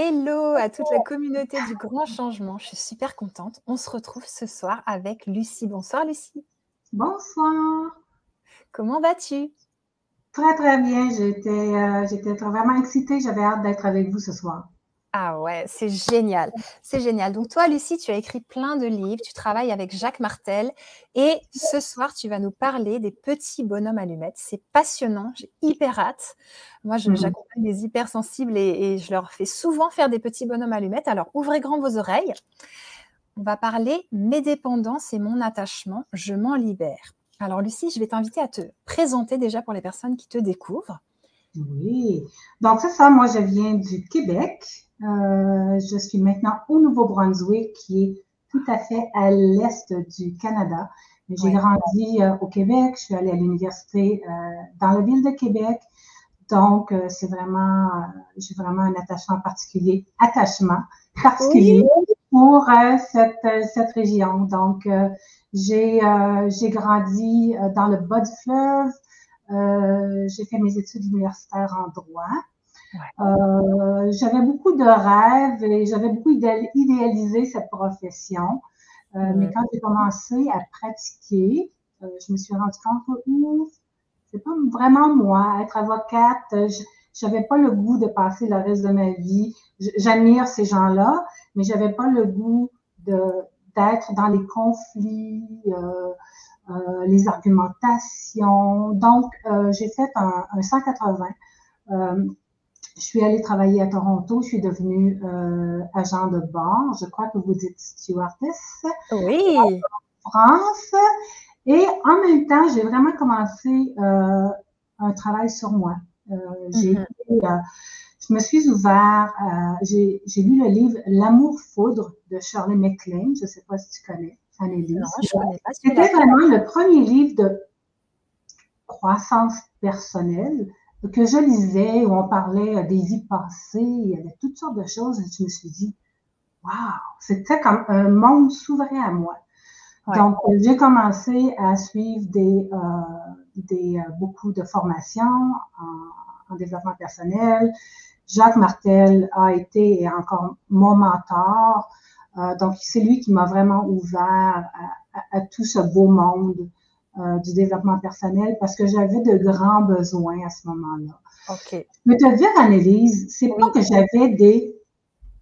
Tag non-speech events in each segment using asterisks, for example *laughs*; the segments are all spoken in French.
Hello à toute la communauté du grand changement. Je suis super contente. On se retrouve ce soir avec Lucie. Bonsoir Lucie. Bonsoir. Comment vas-tu? Très très bien. J'étais euh, vraiment excitée. J'avais hâte d'être avec vous ce soir. Ah ouais, c'est génial. C'est génial. Donc toi, Lucie, tu as écrit plein de livres, tu travailles avec Jacques Martel et ce soir, tu vas nous parler des petits bonhommes allumettes. C'est passionnant, j'ai hyper hâte. Moi, Mhm. j'accompagne les hypersensibles et, et je leur fais souvent faire des petits bonhommes allumettes. Alors, ouvrez grand vos oreilles. On va parler mes dépendances et mon attachement, je m'en libère. Alors, Lucie, je vais t'inviter à te présenter déjà pour les personnes qui te découvrent. Oui. Donc, c'est ça. Moi, je viens du Québec. Euh, je suis maintenant au Nouveau-Brunswick, qui est tout à fait à l'est du Canada. J'ai grandi euh, au Québec. Je suis allée à l'université euh, dans la ville de Québec. Donc, c'est vraiment, j'ai vraiment un attachement particulier, attachement particulier pour cette, cette région. Donc, j'ai j'ai grandi dans le bas du fleuve. Euh, j'ai fait mes études universitaires en droit. Euh, j'avais beaucoup de rêves et j'avais beaucoup idéal- idéalisé cette profession. Euh, Mhm. Mais quand j'ai commencé à pratiquer, euh, je me suis rendu compte que ouf, c'est pas vraiment moi. Être avocate, je j'avais pas le goût de passer le reste de ma vie. J'admire ces gens-là, mais j'avais pas le goût d'être dans les conflits, les argumentations. Donc, euh, j'ai fait un, un 180. Euh, je suis allée travailler à Toronto. Je suis devenue euh, agent de bord. Je crois que vous dites stewardess. Oui. France. Et en même temps, j'ai vraiment commencé euh, un travail sur moi. Euh, j'ai Mhm. euh, je me suis ouvert, j'ai lu le livre L'amour foudre de Shirley MacLaine. Je ne sais pas si tu connais, Annelise. C'était vraiment le premier livre de croissance personnelle que je lisais où on parlait des vies passées, il y avait toutes sortes de choses et je me suis dit, waouh, c'était comme un monde s'ouvrait à moi. Ouais. Donc, euh, j'ai commencé à suivre des, euh, des, euh, beaucoup de formations en, en développement personnel. Jacques Martel a été et encore mon mentor. Euh, donc, c'est lui qui m'a vraiment ouvert à, à- à tout ce beau monde euh, du développement personnel parce que j'avais de grands besoins à ce moment-là. Ok. Je peux te dire, Annelise, c'est pas que j'avais des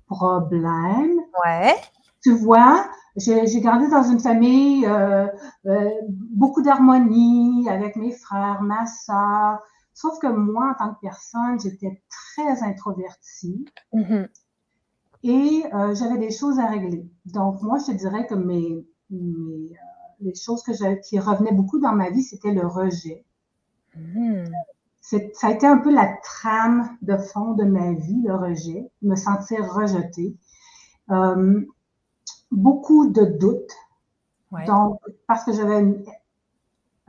problèmes, Ouais. tu vois, j'ai grandi dans une famille, euh, euh, beaucoup d'harmonie avec mes frères, ma soeur. Sauf que moi, en tant que personne, j'étais très introvertie Mhm. Et euh, j'avais des choses à régler. Donc, moi, je te dirais que mes, mes, euh, les choses que je, qui revenaient beaucoup dans ma vie, c'était le rejet. C'est- Ça a été un peu la trame de fond de ma vie, le rejet, me sentir rejetée. Euh, beaucoup de doutes. Ouais. Donc, parce que j'avais une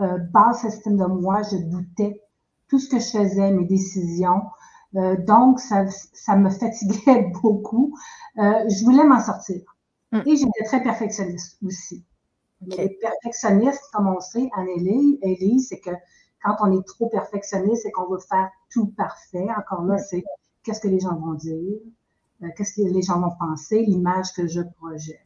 euh, basse estime de moi, je doutais tout ce que je faisais, mes décisions. Euh, donc, ça, ça me fatiguait *laughs* beaucoup. Euh, je voulais m'en sortir. Mm. Et j'étais très perfectionniste aussi. Ok. Mais les perfectionnistes, comme on sait Élise, c'est que quand on est trop perfectionniste, c'est qu'on veut faire tout parfait. Encore là, Mm. c'est qu'est-ce que les gens vont dire, euh, qu'est-ce que les gens vont penser, l'image que je projette.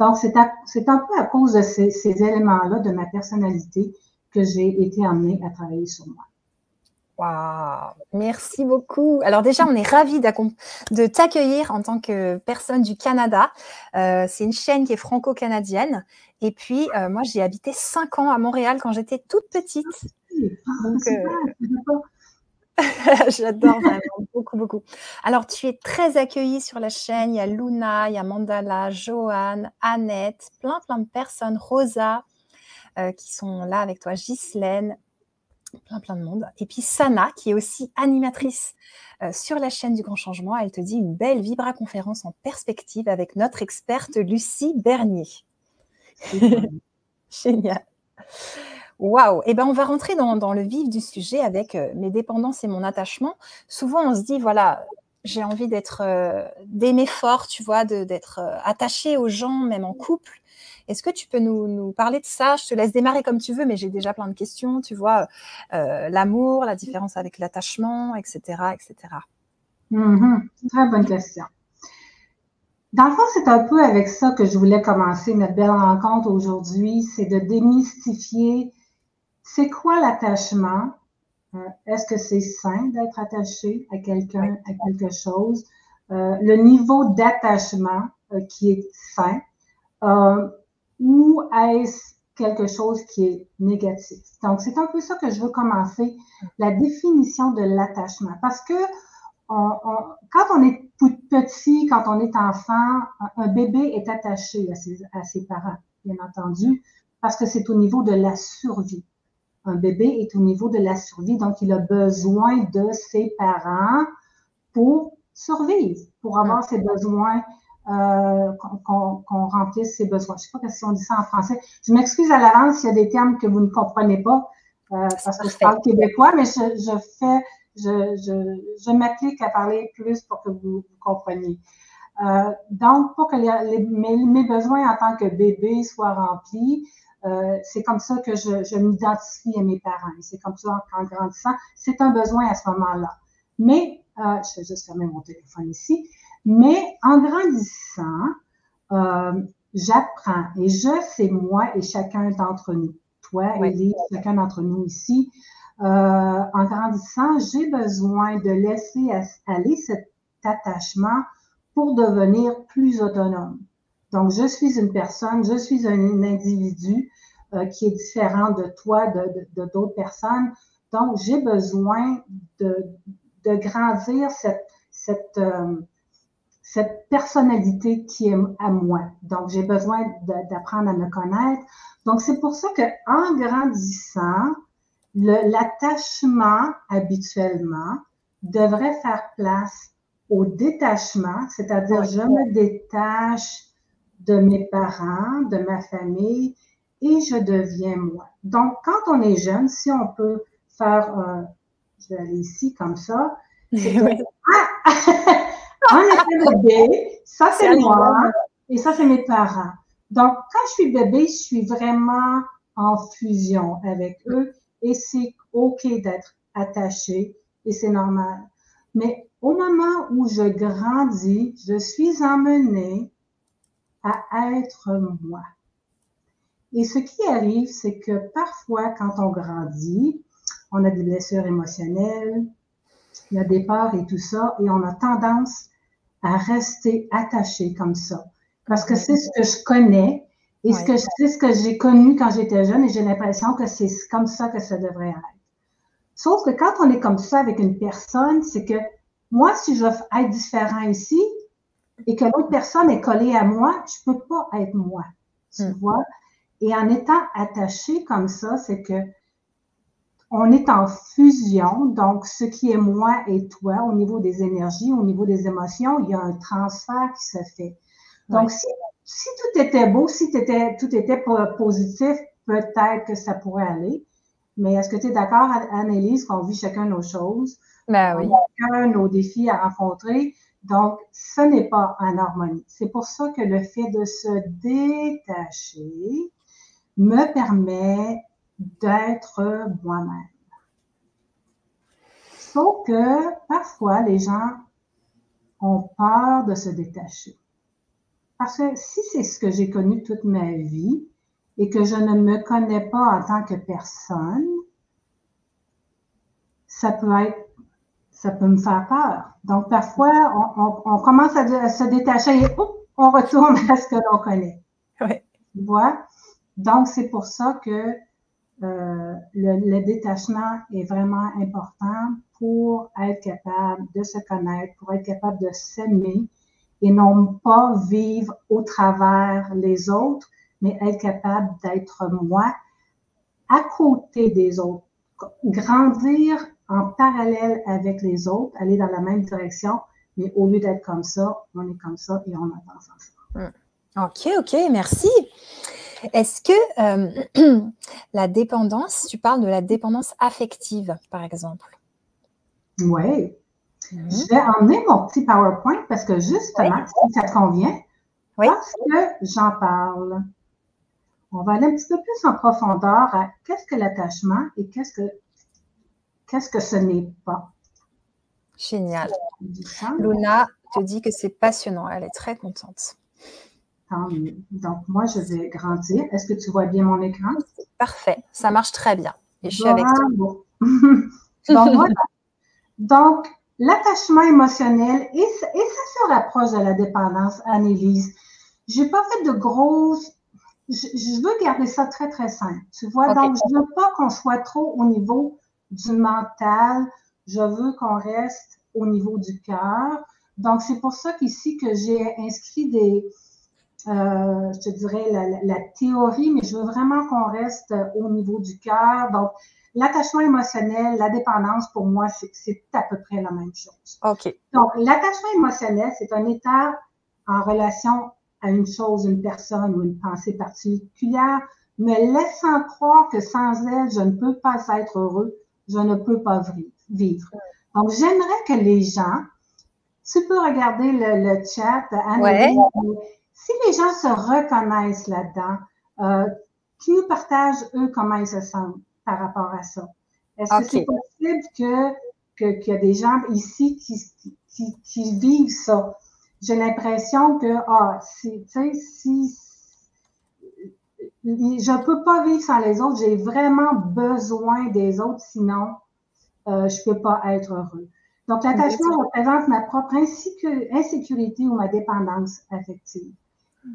Donc, c'est un peu à cause de ces, ces éléments-là de ma personnalité que j'ai été amenée à travailler sur moi. Waouh, merci beaucoup. Alors déjà, on est ravis de t'accueillir en tant que personne du Canada. Euh, c'est une chaîne qui est franco-canadienne. Et puis, euh, moi, j'ai habité cinq ans à Montréal quand j'étais toute petite. Donc, Super, euh, je sais pas. J'adore vraiment beaucoup, beaucoup. Alors, tu es très accueillie sur la chaîne. Il y a Luna, il y a Mandala, Joanne, Annette, plein, plein de personnes, Rosa, euh, qui sont là avec toi, Ghislaine, plein, plein de monde. Et puis Sana, qui est aussi animatrice euh, sur la chaîne du Grand Changement. Elle te dit une belle Vibra conférence en perspective avec notre experte Lucie Bernier. *laughs* Génial. Waouh Eh ben, on va rentrer dans, dans le vif du sujet avec euh, mes dépendances et mon attachement. Souvent, on se dit, voilà, j'ai envie d'être, euh, d'aimer fort, tu vois, d'être attaché aux gens, même en couple. Est-ce que tu peux nous, parler de ça? Je te laisse démarrer comme tu veux, mais j'ai déjà plein de questions, tu vois, euh, l'amour, la différence avec l'attachement, etc., etc. Mhm. Très bonne question. dans le fond, c'est un peu avec ça que je voulais commencer notre belle rencontre aujourd'hui, c'est de démystifier c'est quoi l'attachement? Euh, est-ce que c'est sain d'être attaché à quelqu'un, à quelque chose? Euh, le niveau d'attachement euh, qui est sain ou est-ce quelque chose qui est négatif? Donc, c'est un peu ça que je veux commencer, la définition de l'attachement. Parce que quand on est petit, quand on est enfant, un, bébé est attaché à ses, à ses parents, bien entendu, parce que c'est au niveau de la survie. Un bébé est au niveau de la survie, donc il a besoin de ses parents pour survivre, pour avoir mm. ses besoins, euh, qu'on remplisse ses besoins. Je ne sais pas si on dit ça en français. Je m'excuse à l'avance s'il y a des termes que vous ne comprenez pas, euh, parce que je parle québécois, mais je, je fais je, je, je m'applique à parler plus pour que vous, compreniez. Euh, donc, pour que les, mes, besoins en tant que bébé soient remplis, c'est comme ça que je, m'identifie à mes parents. C'est comme ça qu'en grandissant, c'est un besoin à ce moment-là. Mais, je vais juste fermer mon téléphone ici, mais en grandissant, euh, j'apprends et je, c'est moi et chacun d'entre nous. Toi, oui. chacun d'entre nous ici, euh, en grandissant, j'ai besoin de laisser aller cet attachement pour devenir plus autonome. Donc, je suis une personne, je suis un, individu euh, qui est différent de toi, de d'autres personnes. Donc, j'ai besoin de, de, grandir cette, cette, euh, cette personnalité qui est à moi. Donc, j'ai besoin d'apprendre à me connaître. Donc, c'est pour ça que en grandissant, l'attachement habituellement devrait faire place au détachement, c'est-à-dire je me détache de mes parents, de ma famille et je deviens moi. Donc, quand on est jeune, si on peut faire, euh, je vais aller ici comme ça, *laughs* ah! *laughs* en étant bébé, ça c'est moi et ça c'est mes parents. Donc, quand je suis bébé, je suis vraiment en fusion avec eux et c'est OK d'être attaché et c'est normal. Mais au moment où je grandis, je suis emmenée à être moi. Et ce qui arrive, c'est que parfois, quand on grandit, on a des blessures émotionnelles, il y a des peurs et tout ça, et on a tendance à rester attaché comme ça. Parce que c'est ce que je connais, et ce que c'est ce que j'ai connu quand j'étais jeune et j'ai l'impression que c'est comme ça que ça devrait être. Sauf que quand on est comme ça avec une personne, c'est que moi, si je veux être différent ici et que l'autre personne est collée à moi, je peux pas être moi. Tu hmm. vois? Et en étant attaché comme ça, c'est que on est en fusion, donc ce qui est moi et toi au niveau des énergies, au niveau des émotions, il y a un transfert qui se fait. Donc, si si tout était beau, si étais, tout était positif, peut-être que ça pourrait aller. Mais est-ce que tu es d'accord, Annelise, qu'on vit chacun nos choses? Ben oui. Chacun nos défis à rencontrer. Donc, ce n'est pas en harmonie. C'est pour ça que le fait de se détacher me permet d'être moi-même. Sauf que parfois, les gens ont peur de se détacher. Parce que si c'est ce que j'ai connu toute ma vie et que je ne me connais pas en tant que personne, ça peut être, ça peut me faire peur. Donc, parfois, on, commence à, se détacher et on retourne *laughs* à ce que l'on connaît. Oui. Tu vois? Donc, c'est pour ça que euh, le, détachement est vraiment important pour être capable de se connaître, pour être capable de s'aimer, et non pas vivre au travers les autres, mais être capable d'être moi à côté des autres, grandir en parallèle avec les autres, aller dans la même direction, mais au lieu d'être comme ça, on est comme ça et on avance ensemble. Hmm. Ok, ok, merci. Est-ce que euh, *clears throat* la dépendance, tu parles de la dépendance affective, par exemple? Oui. Mhm. Je vais emmener mon petit PowerPoint parce que justement, si ça te convient, parce que j'en parle. On va aller un petit peu plus en profondeur à qu'est-ce que l'attachement et qu'est-ce que qu'est-ce que ce n'est pas. Génial. Luna, te dit que c'est passionnant. Elle est très contente. Tant mieux. Donc, moi, je vais grandir. Est-ce que tu vois bien mon écran? Parfait. Ça marche très bien. Et je suis avec toi. *laughs* Donc, voilà. Donc, l'attachement émotionnel, et, ça se rapproche de la dépendance, Annelise. Je n'ai pas fait de grosses. Je, veux garder ça très, très simple. Tu vois, donc, je ne veux pas qu'on soit trop au niveau du mental. Je veux qu'on reste au niveau du cœur. Donc, c'est pour ça qu'ici que j'ai inscrit des, euh, je te dirais, la, théorie, mais je veux vraiment qu'on reste au niveau du cœur. Donc, l'attachement émotionnel, la dépendance, pour moi, c'est à peu près la même chose. OK. Donc, l'attachement émotionnel, c'est un état en relation à une chose, une personne ou une pensée particulière, me laissant croire que sans elle, je ne peux pas être heureux, je ne peux pas vivre. Donc, j'aimerais que les gens, tu peux regarder le, chat, Anne, si les gens se reconnaissent là-dedans, euh, qui nous partagent, eux, comment ils se sentent par rapport à ça? Est-ce que c'est possible que, qu'il y a des gens ici qui, qui, qui vivent ça? J'ai l'impression que, ah, tu sais, si, je peux pas vivre sans les autres, j'ai vraiment besoin des autres, sinon, euh, je peux pas être heureux. Donc, l'attachement représente ma propre insécurité ou ma dépendance affective.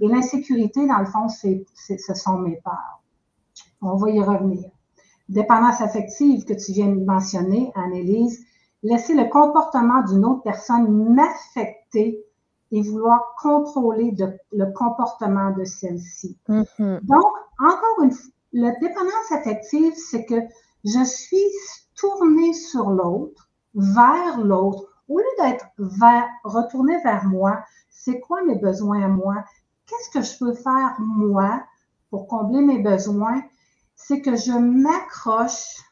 Et l'insécurité, dans le fond, c'est, ce sont mes peurs. On va y revenir dépendance affective que tu viens de mentionner, Annelise, laisser le comportement d'une autre personne m'affecter et vouloir contrôler le comportement de celle-ci. Mm-hmm. Donc, encore une fois, la dépendance affective, c'est que je suis tournée sur l'autre, vers l'autre, au lieu d'être vers, retournée vers moi, c'est quoi mes besoins à moi? Qu'est-ce que je peux faire moi pour combler mes besoins? c'est que je m'accroche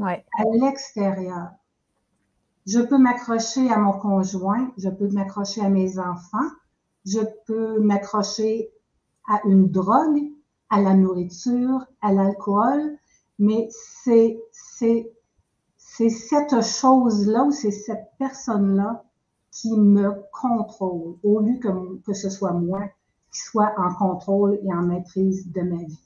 à l'extérieur. Je peux m'accrocher à mon conjoint, je peux m'accrocher à mes enfants, je peux m'accrocher à une drogue, à la nourriture, à l'alcool, mais c'est, c'est, c'est cette chose-là ou c'est cette personne-là qui me contrôle, au lieu que, que ce soit moi qui soit en contrôle et en maîtrise de ma vie.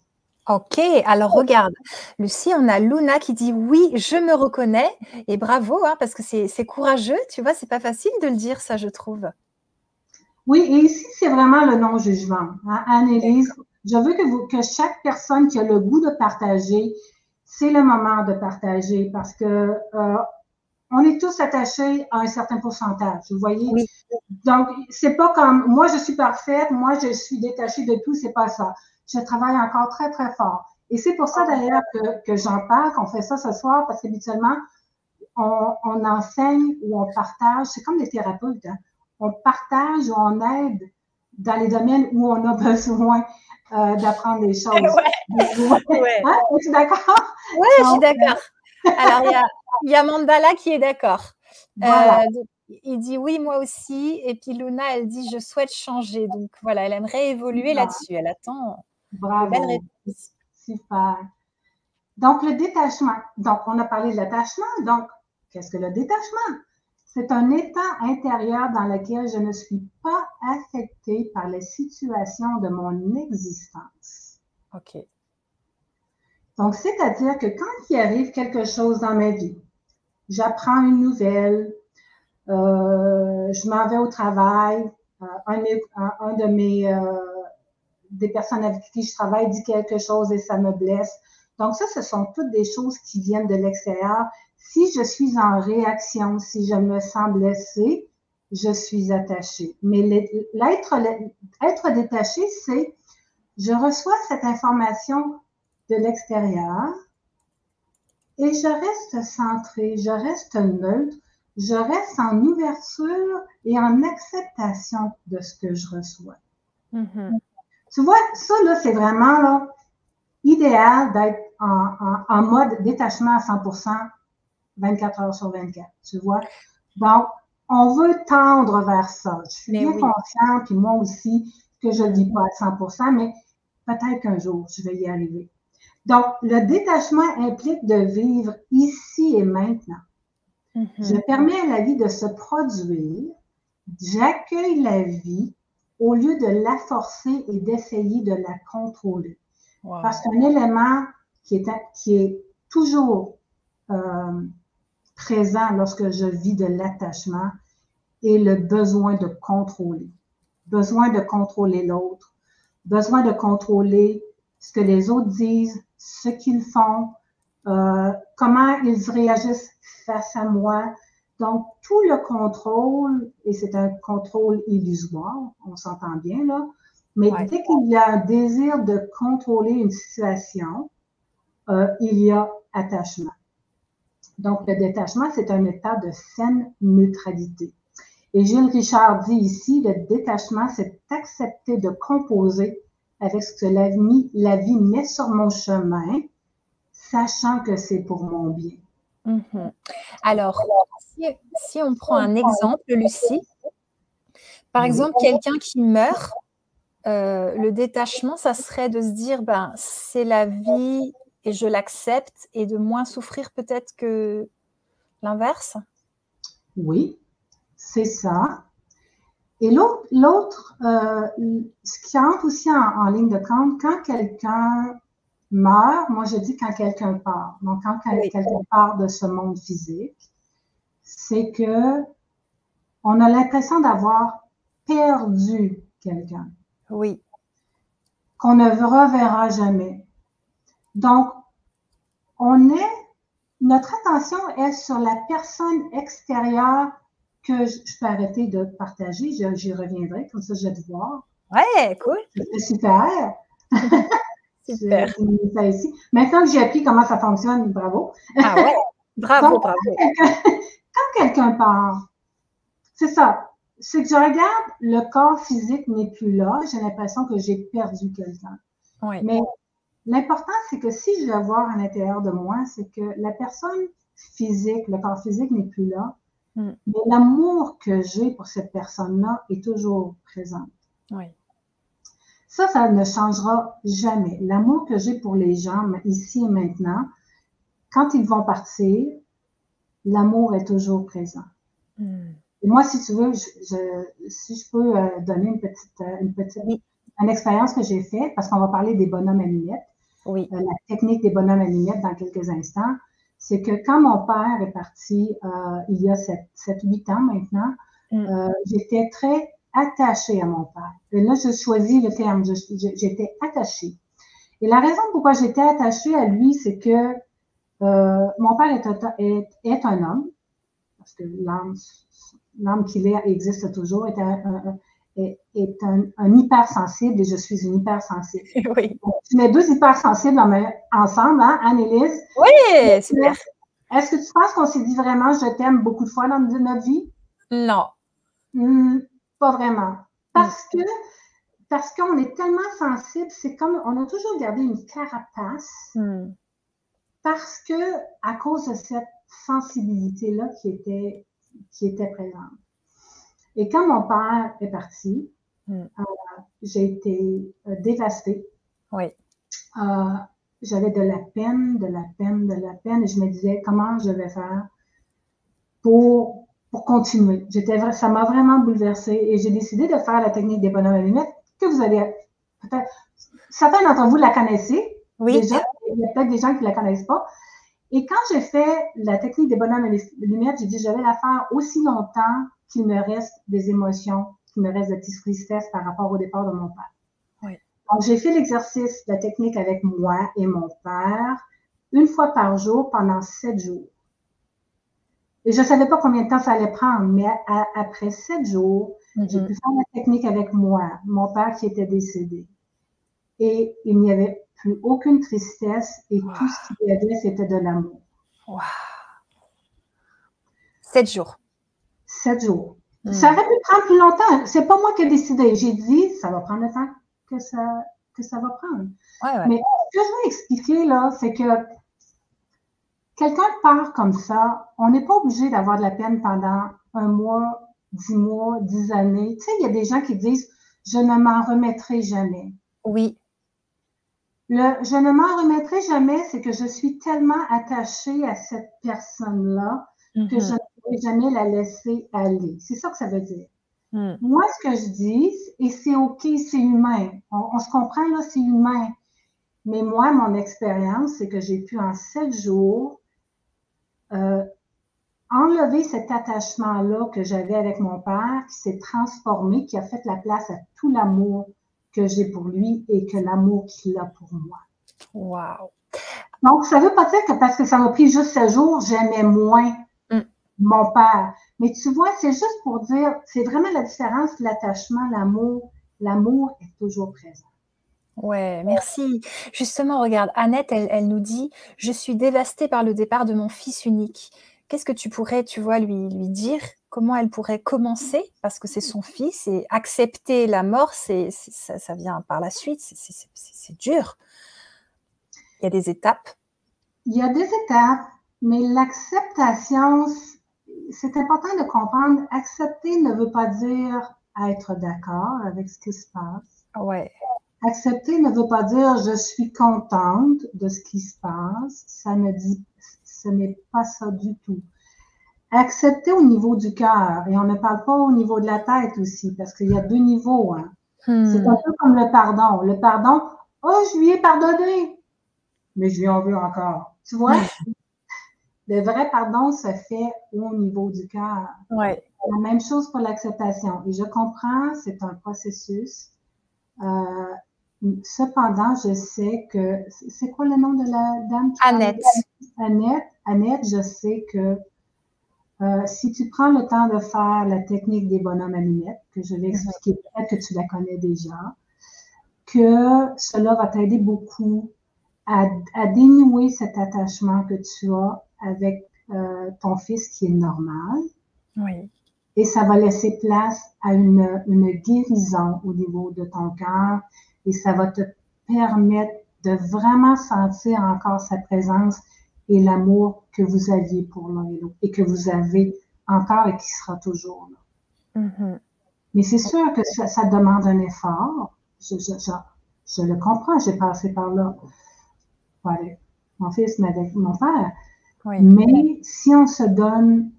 Ok, alors regarde, Lucie, on a Luna qui dit oui, je me reconnais et bravo, hein, parce que c'est courageux, tu vois, c'est pas facile de le dire, ça, je trouve. Oui, et ici, c'est vraiment le non-jugement. Hein, Annelise, je veux que, vous, que chaque personne qui a le goût de partager, c'est le moment de partager parce que euh, on est tous attachés à un certain pourcentage, vous voyez? Oui. Donc, c'est pas comme moi, je suis parfaite, moi, je suis détachée de tout, c'est pas ça je travaille encore très, très fort. Et c'est pour ça d'ailleurs que, que j'en parle, qu'on fait ça ce soir, parce qu'habituellement, on, on, enseigne ou on partage, c'est comme les thérapeutes, hein. on partage ou on aide dans les domaines où on a *laughs* besoin euh, d'apprendre des choses. *laughs* Ouais. ouais. Hein? Es-tu d'accord? Oui, je suis d'accord. Alors, il y a, y a, Mandala qui est d'accord. Voilà. Euh, il dit oui, moi aussi. Et puis Luna, elle dit je souhaite changer. Donc voilà, elle aimerait évoluer là-dessus. Elle attend Bravo. Super. Donc, le détachement. Donc, on a parlé de l'attachement. Donc, qu'est-ce que le détachement? C'est un état intérieur dans lequel je ne suis pas affectée par les situations de mon existence. OK. Donc, c'est-à-dire que quand il arrive quelque chose dans ma vie, j'apprends une nouvelle, euh, je m'en vais au travail, euh, un, de mes euh, des personnes avec qui je travaille dit quelque chose et ça me blesse. Donc ça, ce sont toutes des choses qui viennent de l'extérieur. Si je suis en réaction, si je me sens blessée, je suis attachée. Mais l'être être détaché, c'est je reçois cette information de l'extérieur et je reste centrée, je reste neutre, je reste en ouverture et en acceptation de ce que je reçois. Mm-hmm. Tu vois, ça, là, c'est vraiment là, idéal d'être en, mode détachement à 100% 24 heures sur 24. Tu vois? Donc, on veut tendre vers ça. Je suis bien consciente, puis moi aussi, que je ne le vis pas à 100% mais peut-être qu'un jour, je vais y arriver. Donc, le détachement implique de vivre ici et maintenant. Mm-hmm. Je permets à la vie de se produire j'accueille la vie au lieu de la forcer et d'essayer de la contrôler. Parce qu'un élément qui est, qui est toujours euh, présent lorsque je vis de l'attachement est le besoin de contrôler. Besoin de contrôler l'autre, besoin de contrôler ce que les autres disent, ce qu'ils font, euh, comment ils réagissent face à moi. Donc, tout le contrôle, et c'est un contrôle illusoire, on s'entend bien là, mais dès qu'il y a un désir de contrôler une situation, euh, il y a attachement. Donc, le détachement, c'est un état de saine neutralité. Et Gilles Richard dit ici, le détachement, c'est accepter de composer avec ce que la vie, la vie met sur mon chemin, sachant que c'est pour mon bien. Mhm. Alors, si, on prend un exemple, Lucie, par exemple, quelqu'un qui meurt, euh, le détachement, ça serait de se dire, ben, c'est la vie et je l'accepte et de moins souffrir peut-être que l'inverse? Oui, c'est ça. Et l'autre, euh, ce qui entre aussi en, ligne de compte, quand quelqu'un meurt, moi je dis quand quelqu'un part, donc quand quelqu'un part de ce monde physique, c'est que on a l'impression d'avoir perdu quelqu'un. Oui. Qu'on ne reverra jamais. Donc, on est, notre attention est sur la personne extérieure que je, peux arrêter de partager. J'y reviendrai, comme ça je vais te voir. Ouais, cool. C'est super. *laughs* super. Ici. Maintenant que j'ai appris comment ça fonctionne, bravo. Ah ouais, *laughs* bravo, bravo. Quand quelqu'un *laughs* part, c'est ça. C'est que je regarde, le corps physique n'est plus là. J'ai l'impression que j'ai perdu quelqu'un. Oui. Mais L'important, c'est que si je vais voir à l'intérieur de moi, c'est que la personne physique, le corps physique n'est plus là, mm. mais l'amour que j'ai pour cette personne-là est toujours présent. Oui. Ça, ça ne changera jamais. L'amour que j'ai pour les gens ici et maintenant, quand ils vont partir, l'amour est toujours présent. Mm. Et moi, si tu veux, si je peux euh, donner une petite, euh, une petite, une expérience que j'ai faite, parce qu'on va parler des bonhommes à lunettes. Oui. Euh, la technique des bonhommes à lunettes dans quelques instants, c'est que quand mon père est parti euh, il y a 7-8 ans maintenant, mm. euh, j'étais très attachée à mon père. Et là, je choisis le terme, j'étais attachée. Et la raison pourquoi j'étais attachée à lui, c'est que mon père est un, est, est un homme, parce que l'âme qu'il est existe toujours, est un, est, un, un, hypersensible et je suis une hypersensible. *laughs* Oui. tu mets deux hypersensibles ensemble, hein, Anne-Élise? Oui, super. Est-ce que tu penses qu'on s'est dit vraiment je t'aime beaucoup de fois dans notre vie? Non. Hmm, pas vraiment. Parce que parce qu'on est tellement sensible, c'est comme on a toujours gardé une carapace hmm. parce que à cause de cette sensibilité-là qui était, qui était présente. Et quand mon père est parti, hmm. euh, j'ai été euh, dévastée. Oui. Euh, j'avais de la peine, de la peine, de la peine, et je me disais comment je vais faire pour, pour continuer? J'étais, ça m'a vraiment bouleversée et j'ai décidé de faire la technique des bonhommes à lunettes que vous allez peut-être, certains d'entre vous la connaissez. Oui. Déjà, il y a peut-être des gens qui ne la connaissent pas. Et quand j'ai fait la technique des bonhommes à lunettes, j'ai dit je vais la faire aussi longtemps qu'il me reste des émotions, qu'il me reste de petites tristesses par rapport au départ de mon père. Oui. Donc, j'ai fait l'exercice de la technique avec moi et mon père une fois par jour pendant sept jours. Et je ne savais pas combien de temps ça allait prendre, mais après sept jours, j'ai mm-hmm. pu faire la technique avec moi, mon père qui était décédé. Et il n'y avait plus aucune tristesse et tout ce qu'il y avait, c'était de l'amour. Wow. Sept jours sept jours. Hmm. Ça aurait pu prendre plus longtemps. C'est pas moi qui ai décidé. J'ai dit, ça va prendre le temps que ça, que ça va prendre. Mais ce que je veux expliquer, là, c'est que quelqu'un part comme ça, on n'est pas obligé d'avoir de la peine pendant un mois, dix mois, dix années. Tu sais, il y a des gens qui disent, je ne m'en remettrai jamais. Oui. Le je ne m'en remettrai jamais, c'est que je suis tellement attachée à cette personne-là que mm-hmm. je ne jamais la laisser aller. C'est ça que ça veut dire. Hmm. Moi, ce que je dis, et c'est OK, c'est humain. On, se comprend, là, c'est humain. Mais moi, mon expérience, c'est que j'ai pu en sept jours euh, enlever cet attachement-là que j'avais avec mon père, qui s'est transformé, qui a fait la place à tout l'amour que j'ai pour lui et que l'amour qu'il a pour moi. Wow. Donc, ça ne veut pas dire que parce que ça m'a pris juste ce jour, j'aimais moins. Mon père. Mais tu vois, c'est juste pour dire, c'est vraiment la différence, l'attachement, l'amour. L'amour est toujours présent. Ouais, merci. Justement, regarde, Annette, elle, elle, nous dit Je suis dévastée par le départ de mon fils unique. Qu'est-ce que tu pourrais, tu vois, lui, lui dire? Comment elle pourrait commencer? Parce que c'est son fils et accepter la mort, c'est, ça, ça, vient par la suite. C'est dur. Il y a des étapes. Il y a des étapes, mais l'acceptation, c'est important de comprendre. Accepter ne veut pas dire être d'accord avec ce qui se passe. Ouais. Accepter ne veut pas dire je suis contente de ce qui se passe. Ça ne dit, ce n'est pas ça du tout. Accepter au niveau du cœur, et on ne parle pas au niveau de la tête aussi, parce qu'il y a deux niveaux. Hein. Hmm. C'est un peu comme le pardon. Le pardon, oh, je lui ai pardonné mais je lui en veux encore. Tu vois? Le vrai pardon se fait au niveau du cœur. Ouais. La même chose pour l'acceptation. Et je comprends, c'est un processus. Euh, cependant, je sais que. C'est quoi le nom de la dame? Annette. Annette. Annette, je sais que euh, si tu prends le temps de faire la technique des bonhommes allumettes, que je vais mhm. expliquer, peut-être que tu la connais déjà, que cela va t'aider beaucoup à, à, dénouer cet attachement que tu as avec euh, ton fils qui est normal. Oui. Et ça va laisser place à une, une guérison au niveau de ton cœur et ça va te permettre de vraiment sentir encore sa présence et l'amour que vous aviez pour l'un et l'autre et que vous avez encore et qui sera toujours là. Mm-hmm. Mais c'est sûr que ça, ça, demande un effort. Je, je, je, je le comprends, j'ai passé par là avec mon fils, mais avec mon père. Mais si on se donne,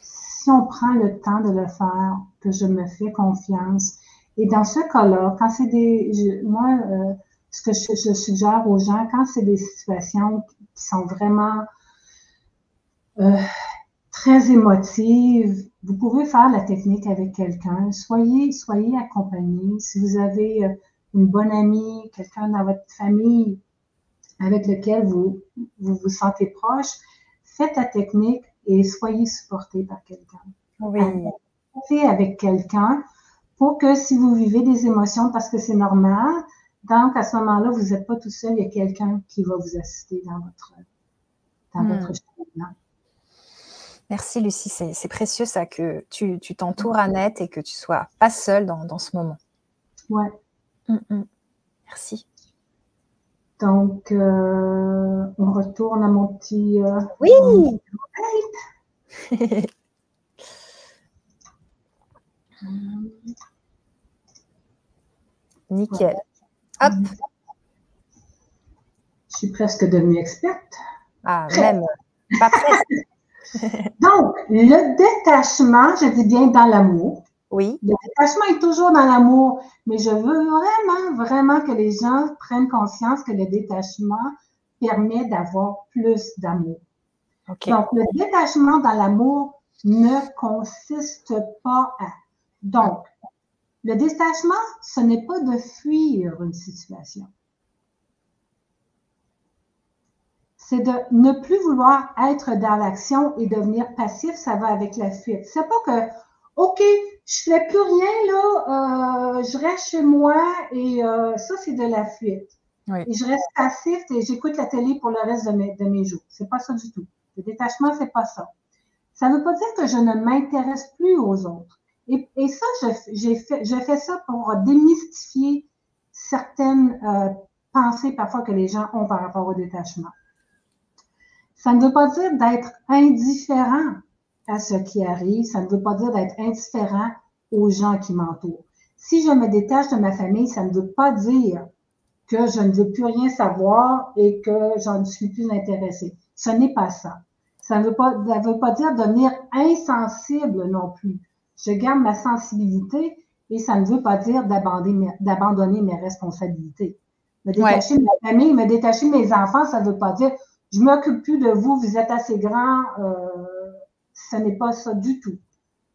si on prend le temps de le faire, que je me fais confiance, et dans ce cas-là, quand c'est des, moi, euh, ce que je, suggère aux gens, quand c'est des situations qui sont vraiment euh, très émotives, vous pouvez faire la technique avec quelqu'un. Soyez, soyez accompagné. Si vous avez euh, une bonne amie, quelqu'un dans votre famille avec lequel vous, vous vous sentez proche, faites la technique et soyez supporté par quelqu'un. Oui. avec quelqu'un pour que si vous vivez des émotions, parce que c'est normal, donc à ce moment-là, vous n'êtes pas tout seul, il y a quelqu'un qui va vous assister dans votre, dans hmm. votre chemin. Merci Lucie, c'est précieux ça que tu t'entoures Annette et que tu sois pas seule dans, dans ce moment. Ouais. Hmm, hmm. Merci. Donc, euh, on retourne à mon petit. Euh, oui! *laughs* Nickel. Hop! Je suis presque devenue experte. Ah, même. Pas presque. *laughs* *laughs* Donc, le détachement, je dis bien dans l'amour. Oui. Le détachement est toujours dans l'amour, mais je veux vraiment, vraiment que les gens prennent conscience que le détachement permet d'avoir plus d'amour. Donc, le détachement dans l'amour ne consiste pas à. Donc, le détachement, ce n'est pas de fuir une situation. C'est de ne plus vouloir être dans l'action et devenir passif, ça va avec la fuite. C'est pas que OK, je fais plus rien, là, euh, je reste chez moi et euh, ça, c'est de la fuite. Et je reste passif et j'écoute la télé pour le reste de mes, de mes jours. C'est pas ça du tout. Le détachement, c'est pas ça. Ça ne veut pas dire que je ne m'intéresse plus aux autres. Et, et ça, j'ai fait, je fais ça pour démystifier certaines euh, pensées parfois que les gens ont par rapport au détachement. Ça ne veut pas dire d'être indifférent à ce qui arrive. Ça ne veut pas dire d'être indifférent aux gens qui m'entourent. Si je me détache de ma famille, ça ne veut pas dire que je ne veux plus rien savoir et que je ne suis plus intéressée. Ce n'est pas ça. Ça ne veut pas, ça veut pas dire devenir insensible non plus. Je garde ma sensibilité et ça ne veut pas dire d'abandonner mes responsabilités. Me détacher de ma famille, me détacher de mes enfants, ça ne veut pas dire je m'occupe plus de vous, vous êtes assez grand. Euh, ce n'est pas ça du tout.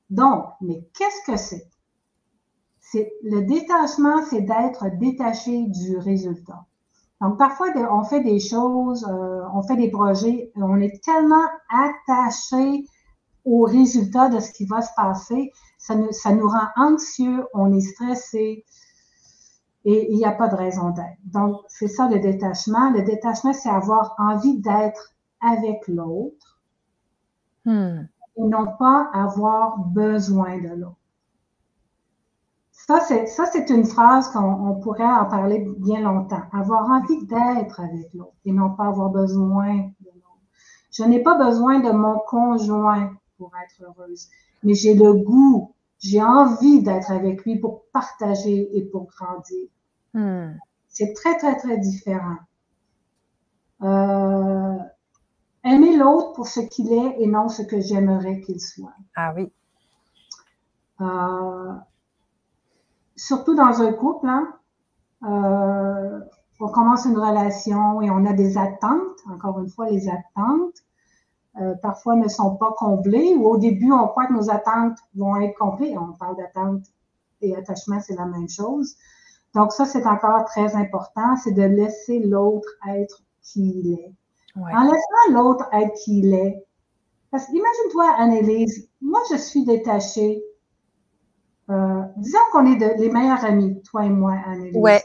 Donc, mais qu'est-ce que c'est? C'est le détachement, c'est d'être détaché du résultat. Donc, parfois, on fait des choses, euh, on fait des projets, on est tellement attaché au résultat de ce qui va se passer, ça nous, ça nous rend anxieux, on est stressé et il n'y a pas de raison d'être. Donc, c'est ça le détachement. Le détachement, c'est avoir envie d'être avec l'autre hmm. et non pas avoir besoin de l'autre. Ça, c'est, ça, c'est une phrase qu'on pourrait en parler bien longtemps. Avoir envie d'être avec l'autre et non pas avoir besoin de l'autre. Je n'ai pas besoin de mon conjoint pour être heureuse, mais j'ai le goût, j'ai envie d'être avec lui pour partager et pour grandir. Hmm. C'est très, très, très différent. Euh, aimer l'autre pour ce qu'il est et non ce que j'aimerais qu'il soit. Ah oui. Euh, surtout dans un couple, hein, euh, on commence une relation et on a des attentes, encore une fois, les attentes. Euh, parfois ne sont pas comblées ou au début, on croit que nos attentes vont être complètes. On parle d'attente et attachement, c'est la même chose. Donc ça, c'est encore très important, c'est de laisser l'autre être qui il est. En laissant l'autre être qui il est, parce qu'imagine-toi, Annelise, moi, je suis détachée euh, disons qu'on est de, les meilleurs amis, toi et moi, Annelise. Ouais.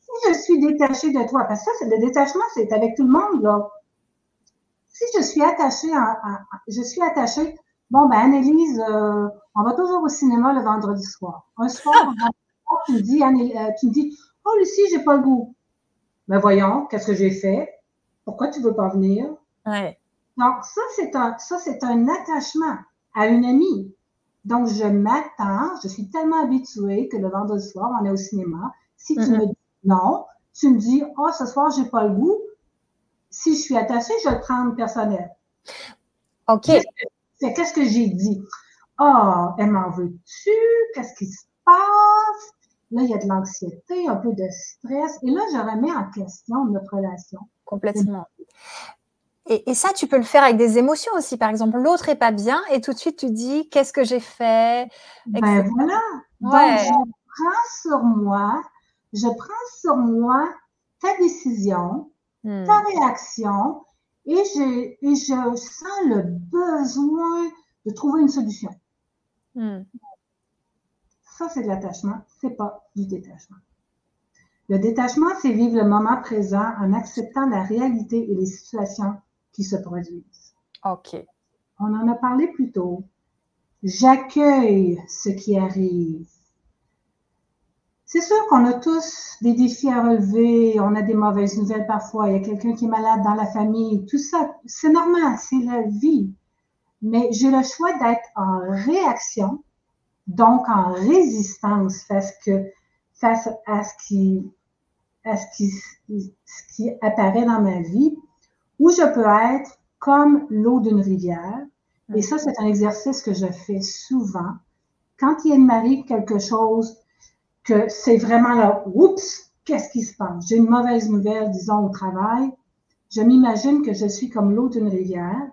Si je suis détachée de toi, parce que ça, le détachement, c'est avec tout le monde, là. Si je suis attachée, à, je suis attachée, bon, ben, Annelise, euh, on va toujours au cinéma le vendredi soir. Un soir, tu me dis, euh, tu me dis, oh, Lucie, j'ai pas le goût. Ben, voyons, qu'est-ce que j'ai fait? Pourquoi tu veux pas venir? Ouais. Donc, ça, c'est un, ça, c'est un attachement à une amie. Donc, je m'attends, je suis tellement habituée que le vendredi soir, on est au cinéma. Si tu me dis non, tu me dis, oh, ce soir, j'ai pas le goût. Si je suis attachée, je vais le prendre personnel. OK. C'est qu'est-ce que j'ai dit? Oh, elle m'en veut-tu? Qu'est-ce qui se passe? Là, il y a de l'anxiété, un peu de stress. Et là, je remets en question notre relation. Complètement. Et, ça, tu peux le faire avec des émotions aussi. Par exemple, l'autre est pas bien et tout de suite tu dis qu'est-ce que j'ai fait? Ben voilà. Donc, je prends sur moi, je prends sur moi ta décision, hmm. ta réaction et je, et je sens le besoin de trouver une solution. Hmm. Ça, c'est de l'attachement, c'est pas du détachement. Le détachement, c'est vivre le moment présent en acceptant la réalité et les situations qui se produisent. OK. On en a parlé plus tôt. J'accueille ce qui arrive. C'est sûr qu'on a tous des défis à relever, on a des mauvaises nouvelles parfois, il y a quelqu'un qui est malade dans la famille, tout ça, c'est normal, c'est la vie. Mais j'ai le choix d'être en réaction, donc en résistance face, que, face à ce qui, à ce qui, ce qui apparaît dans ma vie, ou je peux être comme l'eau d'une rivière. Et ça, c'est un exercice que je fais souvent. Quand il m'arrive quelque chose que c'est vraiment là, oups, qu'est-ce qui se passe? J'ai une mauvaise nouvelle, disons, au travail. Je m'imagine que je suis comme l'eau d'une rivière.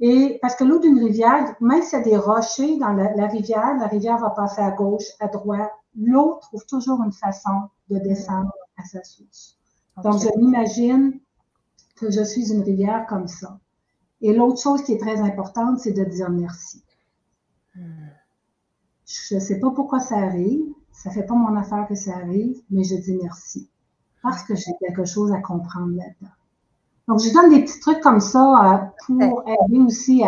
Et parce que l'eau d'une rivière, même s'il y a des rochers dans la, la, rivière, la rivière va passer à gauche, à droite. L'eau trouve toujours une façon de descendre à sa source. Donc, je m'imagine que je suis une rivière comme ça. Et l'autre chose qui est très importante, c'est de dire merci. Je ne sais pas pourquoi ça arrive. Ça ne fait pas mon affaire que ça arrive, mais je dis merci. Parce que j'ai quelque chose à comprendre là-dedans. Donc, je donne des petits trucs comme ça euh, pour aider aussi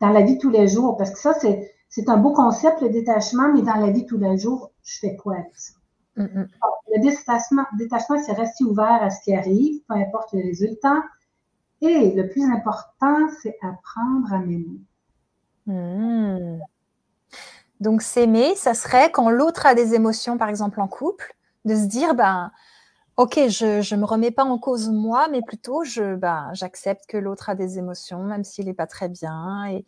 dans la vie tous les jours. Parce que ça, c'est un beau concept, le détachement, mais dans la vie tous les jours, je fais quoi avec ça? Le détachement, détachement c'est rester ouvert à ce qui arrive, peu importe le résultat. Et le plus important, c'est apprendre à m'aimer. Mm. Donc, s'aimer, ça serait quand l'autre a des émotions, par exemple en couple, de se dire, ben, ok, je ne me remets pas en cause moi, mais plutôt je, ben, j'accepte que l'autre a des émotions, même s'il n'est pas très bien. Et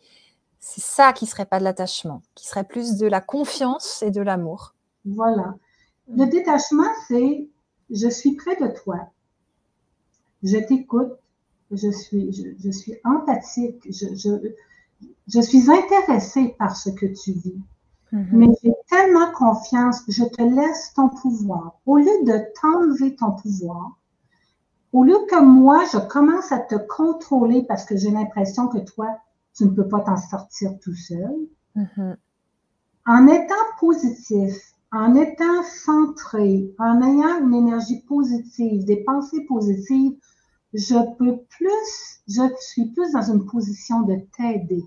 C'est ça qui serait pas de l'attachement, qui serait plus de la confiance et de l'amour. Voilà. Le détachement, c'est je suis près de toi, je t'écoute, je suis, je, suis empathique, je, je, suis intéressée par ce que tu vis. Mm-hmm. Mais j'ai tellement confiance, je te laisse ton pouvoir. Au lieu de t'enlever ton pouvoir, au lieu que moi, je commence à te contrôler parce que j'ai l'impression que toi, tu ne peux pas t'en sortir tout seul, mm-hmm. en étant positif, en étant centré, en ayant une énergie positive, des pensées positives, je peux plus, je suis plus dans une position de t'aider.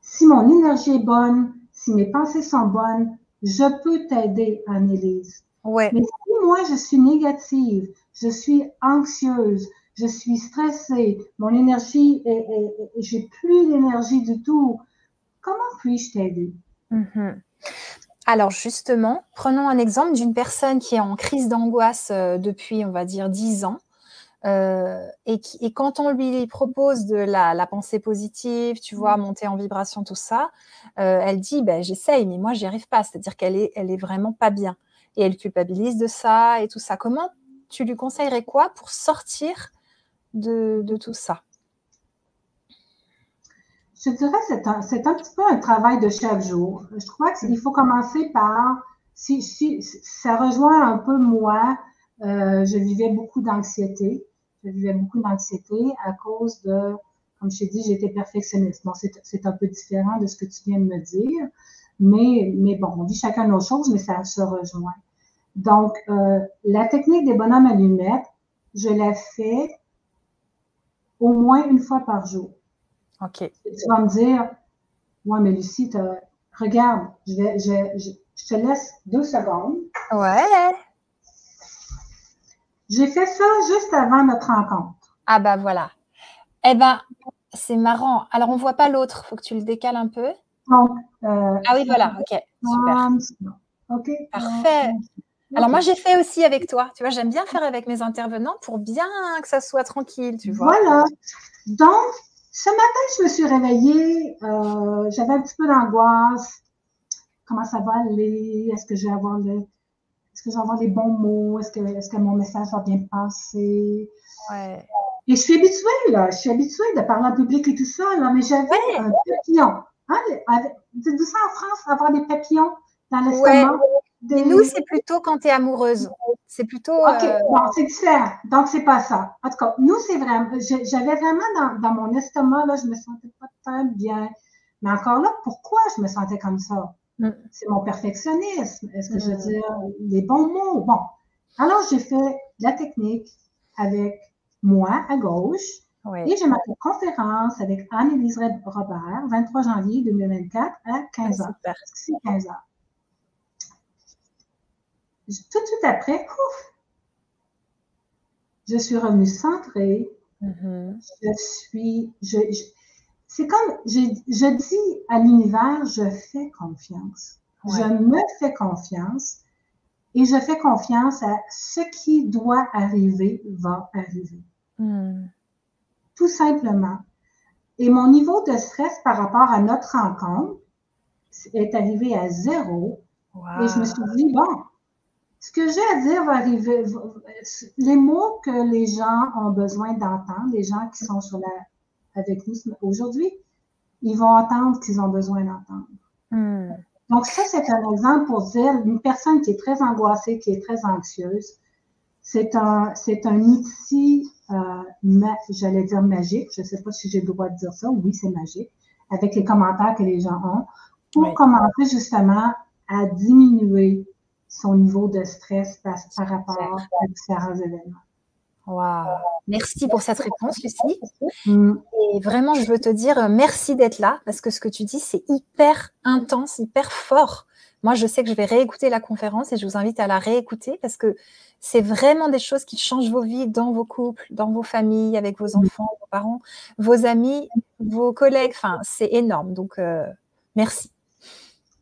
Si mon énergie est bonne, si mes pensées sont bonnes, je peux t'aider, Annelise. Ouais. Mais si moi, je suis négative, je suis anxieuse, je suis stressée, mon énergie, est, j'ai plus d'énergie du tout, comment puis-je t'aider? Mm-hmm. Alors justement, prenons un exemple d'une personne qui est en crise d'angoisse euh, depuis, on va dire, 10 ans. Euh, et, quand on lui propose de la, pensée positive, tu vois, mmh. monter en vibration, tout ça, euh, elle dit ben, j'essaye, mais moi, j'y arrive pas. C'est-à-dire qu'elle est, elle est vraiment pas bien. Et elle culpabilise de ça et tout ça. Comment tu lui conseillerais quoi pour sortir de, tout ça? Je dirais que c'est un, un, petit peu un travail de chaque jour. Je crois qu'il faut commencer par, si, si, ça rejoint un peu moi, euh, je vivais beaucoup d'anxiété. Je vivais beaucoup d'anxiété à cause de, comme je t'ai dit, j'étais perfectionniste. Bon, c'est un peu différent de ce que tu viens de me dire, mais, mais bon, on dit chacun nos choses, mais ça se rejoint. Donc, euh, la technique des bonhommes allumettes, je la fais au moins une fois par jour. OK. tu vas me dire, moi, mais Lucie, regarde, je, vais, je, je te laisse deux secondes. Ouais. J'ai fait ça juste avant notre rencontre. Ah bah voilà. Eh ben, c'est marrant. Alors, on ne voit pas l'autre. Il faut que tu le décales un peu. Donc, euh, ah oui, voilà. OK. Super. OK. Parfait. Alors, moi, j'ai fait aussi avec toi. Tu vois, j'aime bien faire avec mes intervenants pour bien que ça soit tranquille, tu vois. Voilà. Donc, ce matin, je me suis réveillée. Euh, j'avais un petit peu d'angoisse. Comment ça va aller? Est-ce que je vais avoir le est-ce que j'envoie les bons mots? Est-ce que, est que mon message va bien passer? Ouais. Et je suis habituée, là. Je suis habituée de parler en public et tout ça, là. Mais j'avais un papillon. Hein? Dit ça en France, avoir des papillons dans l'estomac. Ouais. Nous, c'est plutôt quand tu es amoureuse. C'est plutôt. OK, euh, bon, c'est différent. Donc, c'est pas ça. En tout cas, nous, c'est vraiment. J'avais vraiment dans, dans, mon estomac, là, je me sentais pas très bien. Mais encore là, pourquoi je me sentais comme ça? Mm. C'est mon perfectionnisme. Est-ce que je veux mm. dire les bons mots? Bon. Alors, j'ai fait la technique avec moi à gauche. Et j'ai ma conférence avec Anne-Élise Robert, 23 janvier 2024 à 15 h. C'est 15 h. Tout de suite après, pouf, je suis revenue centrée. Mm-hmm. Je suis, je, c'est comme, je, je, dis à l'univers, je fais confiance. Je me fais confiance et je fais confiance à ce qui doit arriver va arriver. Hmm. Tout simplement. Et mon niveau de stress par rapport à notre rencontre est arrivé à zéro. Et je me suis dit, bon, ce que j'ai à dire va arriver. Les mots que les gens ont besoin d'entendre, les gens qui sont sur la avec nous aujourd'hui, ils vont entendre qu'ils ont besoin d'entendre. Hmm. Donc, ça, c'est un exemple pour dire une personne qui est très angoissée, qui est très anxieuse, c'est un, c'est un outil, euh, j'allais dire magique, je ne sais pas si j'ai le droit de dire ça, oui, c'est magique, avec les commentaires que les gens ont, pour commencer justement à diminuer son niveau de stress par, par rapport à différents événements. Wow. Merci pour cette réponse, Lucie. Mm. Et vraiment, je veux te dire euh, merci d'être là parce que ce que tu dis, c'est hyper intense, hyper fort. Moi, je sais que je vais réécouter la conférence et je vous invite à la réécouter parce que c'est vraiment des choses qui changent vos vies dans vos couples, dans vos familles, avec vos enfants, vos parents, vos amis, vos collègues. Enfin, c'est énorme. Donc, euh, merci.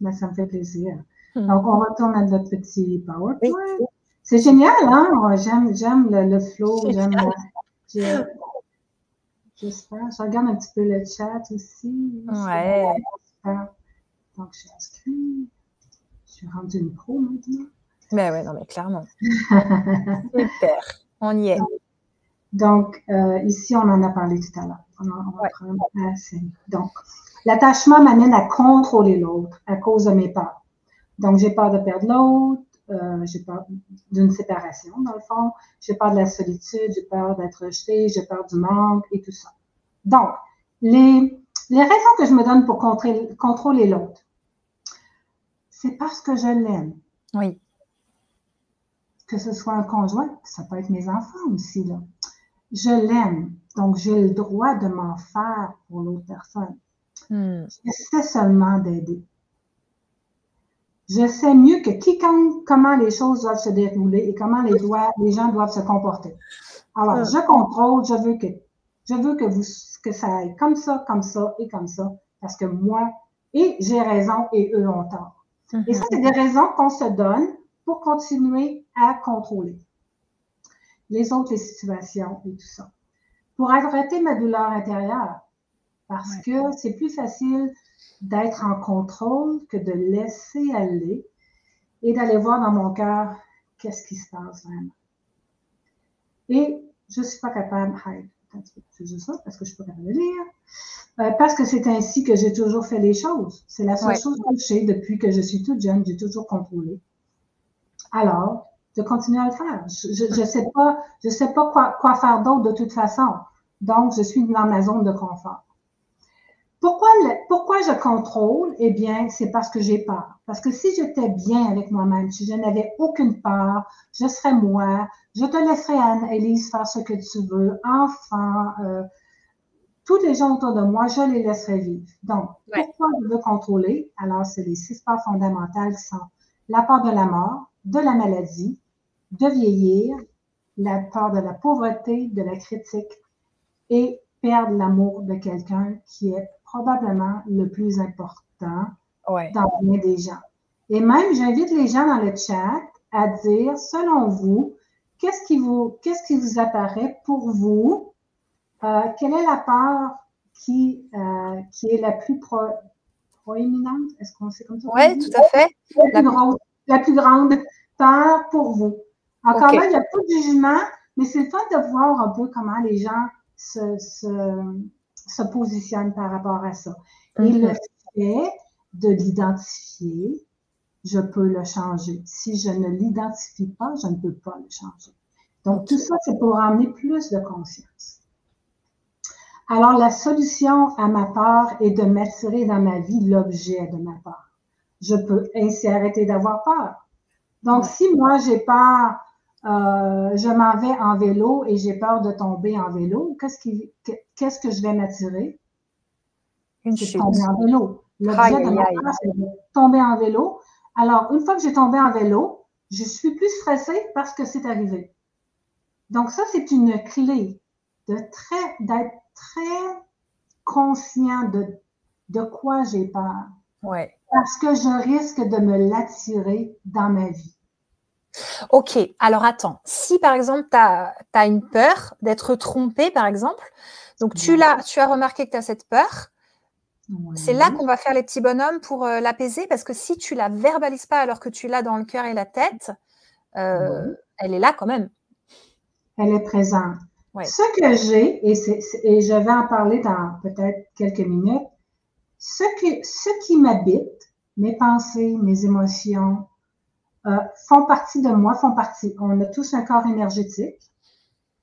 Ben, ça me fait plaisir. Mm. Donc, on retourne à notre petit PowerPoint. C'est génial, hein? J'aime, j'aime le, flow, j'aime. J'espère. Je regarde un petit peu le chat aussi. Ouais. Donc, je suis inscrite. Je suis rendue une pro maintenant. Mais ouais, non, mais clairement. *laughs* Super. On y est. Donc, euh, ici, on en a parlé tout à l'heure. On, Donc, l'attachement m'amène à contrôler l'autre à cause de mes peurs. Donc, j'ai peur de perdre l'autre, euh, j'ai peur d'une séparation, dans le fond, j'ai peur de la solitude, j'ai peur d'être rejeté, j'ai peur du manque et tout ça. Donc, les, les raisons que je me donne pour contrôler, contrôler l'autre, c'est parce que je l'aime. Oui. Que ce soit un conjoint, ça peut être mes enfants aussi, là. Je l'aime, donc j'ai le droit de m'en faire pour l'autre personne. Hmm. J'essaie seulement d'aider. Je sais mieux que quiconque comment les choses doivent se dérouler et comment les, les gens doivent se comporter. Alors, je contrôle, je veux que, je veux que vous, que ça aille comme ça, comme ça et comme ça, parce que moi, et j'ai raison et eux ont tort. Et ça, c'est des raisons qu'on se donne pour continuer à contrôler les autres les situations et tout ça. Pour arrêter ma douleur intérieure, parce que c'est plus facile d'être en contrôle que de laisser aller et d'aller voir dans mon cœur qu'est-ce qui se passe vraiment. Et je ne suis pas capable, c'est juste ça, parce que je ne suis pas capable de lire, euh, parce que c'est ainsi que j'ai toujours fait les choses. C'est la seule chose que je sais depuis que je suis toute jeune, j'ai toujours contrôlé. Alors, je continue à le faire. Je ne sais pas, je sais pas quoi, quoi faire d'autre de toute façon. Donc, je suis dans ma zone de confort. Pourquoi, pourquoi je contrôle? Eh bien, c'est parce que j'ai peur. Parce que si j'étais bien avec moi-même, si je n'avais aucune peur, je serais moi, je te laisserais, Anne-Élise, faire ce que tu veux, enfant, euh, tous les gens autour de moi, je les laisserais vivre. Donc, pourquoi je veux contrôler? Alors, c'est les six peurs fondamentales qui sont la peur de la mort, de la maladie, de vieillir, la peur de la pauvreté, de la critique et perdre l'amour de quelqu'un qui est probablement le plus important dans bien des gens. Et même, j'invite les gens dans le chat à dire, selon vous, qu'est-ce qui vous, qu'est-ce qui vous apparaît pour vous? Euh, quelle est la part qui, euh, qui est la plus proéminente? Est-ce qu'on sait comme ça? Oui, tout à fait. La, plus, grande, la plus grande part pour vous. Encore là, il n'y a pas de jugement, mais c'est le fun de voir un peu comment les gens se, se, positionnent par rapport à ça. Et le mhm. fait de l'identifier, je peux le changer. Si je ne l'identifie pas, je ne peux pas le changer. Donc, tout ça, c'est pour amener plus de conscience. Alors, la solution à ma part est de m'attirer dans ma vie l'objet de ma part. Je peux ainsi arrêter d'avoir peur. Donc, si moi, j'ai peur euh, je m'en vais en vélo et j'ai peur de tomber en vélo, qu'est-ce, qui, qu'est-ce que je vais m'attirer? Une tomber en vélo. L'objet de ma c'est de tomber en vélo. Alors, une fois que j'ai tombé en vélo, je suis plus stressée parce que c'est arrivé. Donc, ça, c'est une clé de très, d'être très conscient de, de quoi j'ai peur. Ouais. Parce que je risque de me l'attirer dans ma vie. Ok, alors attends, si par exemple tu as, une peur d'être trompé, par exemple, donc tu, l'as, tu as remarqué que tu as cette peur, c'est là qu'on va faire les petits bonhommes pour euh, l'apaiser, parce que si tu la verbalises pas alors que tu l'as dans le cœur et la tête, euh, elle est là quand même. Elle est présente. Ce que j'ai, et, et, je vais en parler dans peut-être quelques minutes, ce, ce qui m'habite, mes pensées, mes émotions, euh, font partie de moi, font partie. On a tous un corps énergétique.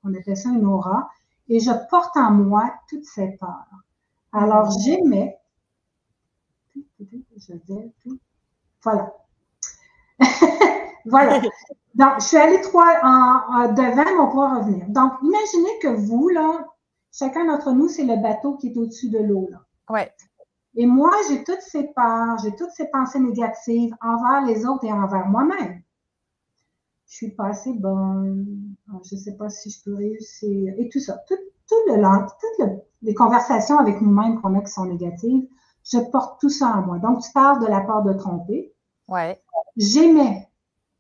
On appelle ça une aura. Et je porte en moi toutes ces peurs. Alors, j'aimais. Je vais. Voilà. *laughs* voilà. *laughs* Donc, je suis allée trois en, devant, on pourra revenir. Donc, imaginez que vous, là, chacun d'entre nous, c'est le bateau qui est au-dessus de l'eau, là. Ouais. Et moi, j'ai toutes ces peurs, j'ai toutes ces pensées négatives envers les autres et envers moi-même. Je suis pas assez bonne, je ne sais pas si je peux réussir, et tout ça. Tout, le long, toutes les conversations avec nous-mêmes qu'on a qui sont négatives, je porte tout ça en moi. Donc, tu parles de la peur de tromper. Ouais. J'aimais,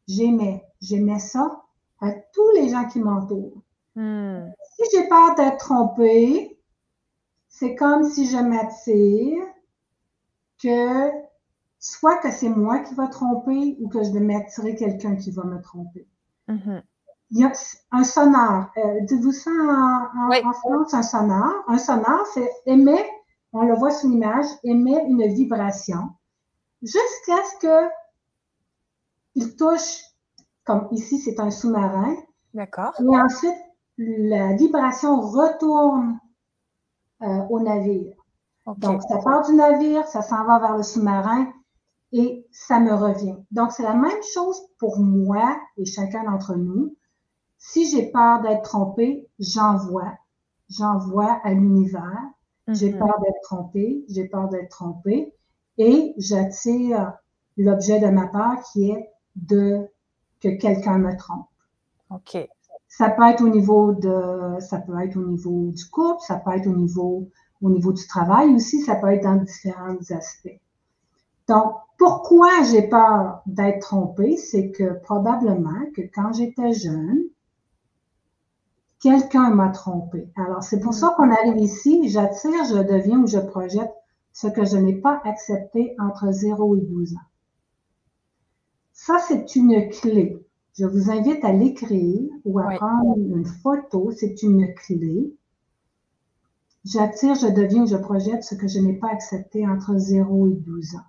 j'aimais, j'aimais ça à tous les gens qui m'entourent. Hmm. Si j'ai peur d'être trompée, c'est comme si je m'attire que soit que c'est moi qui va tromper ou que je vais m'attirer quelqu'un qui va me tromper. Mm-hmm. Il y a un sonore. Euh, Dites-vous ça en, en, France, un sonore. Un sonore, c'est émet, on le voit sur l'image, émet une vibration jusqu'à ce que il touche, comme ici, c'est un sous-marin. D'accord. Et ensuite, la vibration retourne euh, au navire. Donc, ça part du navire, ça s'en va vers le sous-marin et ça me revient. Donc, c'est la même chose pour moi et chacun d'entre nous. Si j'ai peur d'être trompé, j'envoie. J'envoie à l'univers. J'ai mhm. peur d'être trompé, j'ai peur d'être trompé et j'attire l'objet de ma peur qui est de que quelqu'un me trompe. OK. Ça peut être au niveau de, ça peut être au niveau du couple, ça peut être au niveau, au niveau du travail aussi, ça peut être dans différents aspects. Donc, pourquoi j'ai peur d'être trompée? C'est que probablement que quand j'étais jeune, quelqu'un m'a trompé. Alors, c'est pour ça qu'on arrive ici, j'attire, je deviens ou je projette ce que je n'ai pas accepté entre 0 et 12 ans. Ça, c'est une clé. Je vous invite à l'écrire ou à prendre une photo. C'est une clé. J'attire, je deviens, je projette ce que je n'ai pas accepté entre 0 et 12 ans.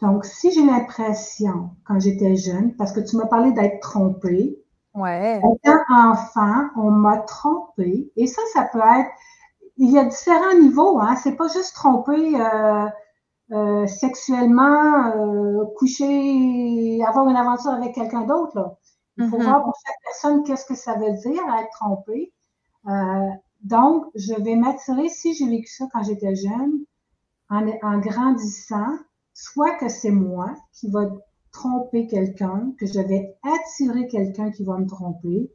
Donc, si j'ai l'impression, quand j'étais jeune, parce que tu m'as parlé d'être trompée, ouais. étant enfant, on m'a trompée. Et ça, ça peut être, il y a différents niveaux, hein. C'est pas juste tromper euh, euh, sexuellement, euh, coucher, avoir une aventure avec quelqu'un d'autre. Il faut mm-hmm. voir pour chaque personne qu'est-ce que ça veut dire être trompé. Euh, donc, je vais m'attirer, si j'ai vécu ça quand j'étais jeune, en, en grandissant, soit que c'est moi qui va tromper quelqu'un, que je vais attirer quelqu'un qui va me tromper,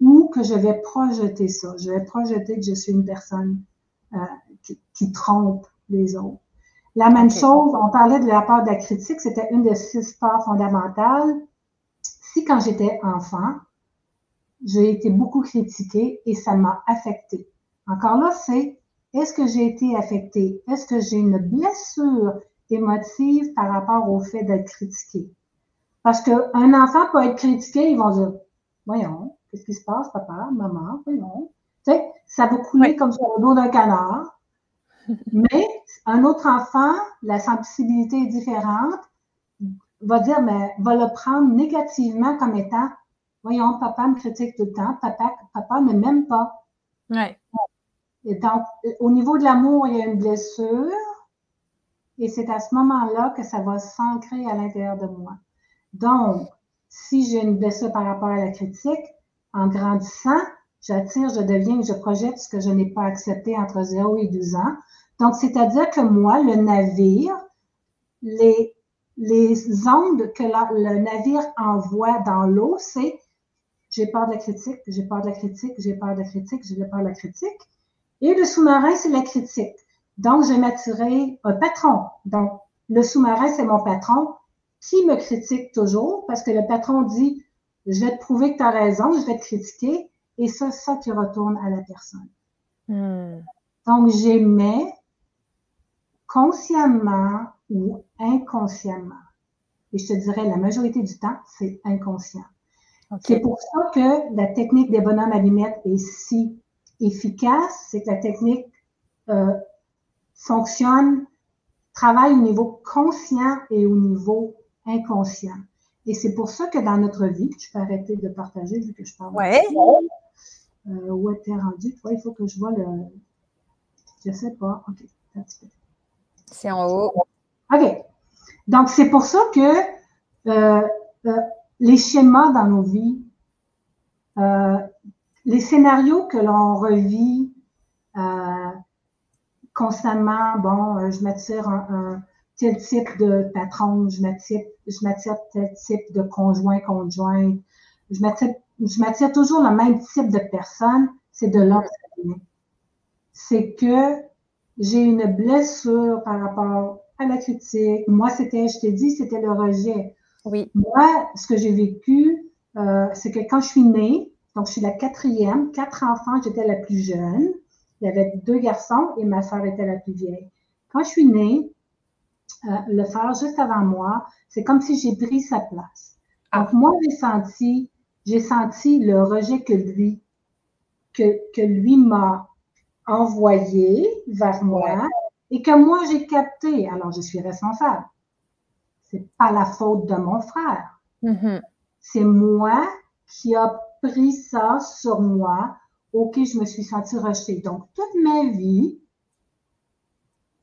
ou que je vais projeter ça. Je vais projeter que je suis une personne euh, qui, qui, trompe les autres. La même chose, on parlait de la part de la critique, c'était une des six parts fondamentales. Si quand j'étais enfant, j'ai été beaucoup critiquée et ça m'a affectée. Encore là, c'est est-ce que j'ai été affectée? Est-ce que j'ai une blessure émotive par rapport au fait d'être critiqué? Parce qu'un enfant peut être critiqué, ils vont dire Voyons, qu'est-ce qui se passe, papa, maman, voyons. Tu sais, ça va couler comme sur le dos d'un canard. *laughs* Mais un autre enfant, la sensibilité est différente, va dire, mais va le prendre négativement comme étant, voyons, papa me critique tout le temps, papa, papa ne m'aime pas. Ouais. Et donc, au niveau de l'amour, il y a une blessure, et c'est à ce moment-là que ça va s'ancrer à l'intérieur de moi. Donc, si j'ai une blessure par rapport à la critique, en grandissant, j'attire, je deviens, je projette ce que je n'ai pas accepté entre 0 et 12 ans. Donc, c'est-à-dire que moi, le navire, les, les ondes que le navire envoie dans l'eau, c'est j'ai peur de la critique, j'ai peur de la critique, j'ai peur de la critique, j'ai peur de la critique. Et le sous-marin, c'est la critique. Donc, je vais m'attirer un patron. Donc, le sous-marin, c'est mon patron qui me critique toujours parce que le patron dit, je vais te prouver que tu as raison, je vais te critiquer. Et ça, ça qui retourne à la personne. Hmm. Donc, j'aimais consciemment ou inconsciemment. Et je te dirais, la majorité du temps, c'est inconscient. C'est pour ça que la technique des bonhommes à lunettes est si efficace, c'est que la technique euh, fonctionne, travaille au niveau conscient et au niveau inconscient. Et c'est pour ça que dans notre vie, je peux arrêter de partager vu que je parle. Ouais. Euh, où es-tu rendu? il faut que je vois le. Je sais pas. OK. C'est en haut. OK. Donc, c'est pour ça que euh, euh, les schémas dans nos vies, euh, les scénarios que l'on revit constamment, bon, je m'attire un, tel type de patron, je m'attire, je m'attire tel type de conjoint, conjointe, je m'attire, je m'attire toujours le même type de personne, c'est de là C'est que j'ai une blessure par rapport à la critique. Moi, c'était, je t'ai dit, c'était le rejet. Oui. Moi, ce que j'ai vécu, euh, c'est que quand je suis née, donc je suis la quatrième, quatre enfants, j'étais la plus jeune. Il y avait deux garçons et ma soeur était la plus vieille. Quand je suis née, euh, le frère juste avant moi, c'est comme si j'ai pris sa place. Ah. Donc, moi, j'ai senti, j'ai senti le rejet que lui, que, que lui m'a envoyé vers moi et que moi, j'ai capté. Alors, je suis responsable. C'est pas la faute de mon frère. Mm-hmm. C'est moi qui a pris ça sur moi. OK, je me suis sentie rejetée. Donc, toute ma vie,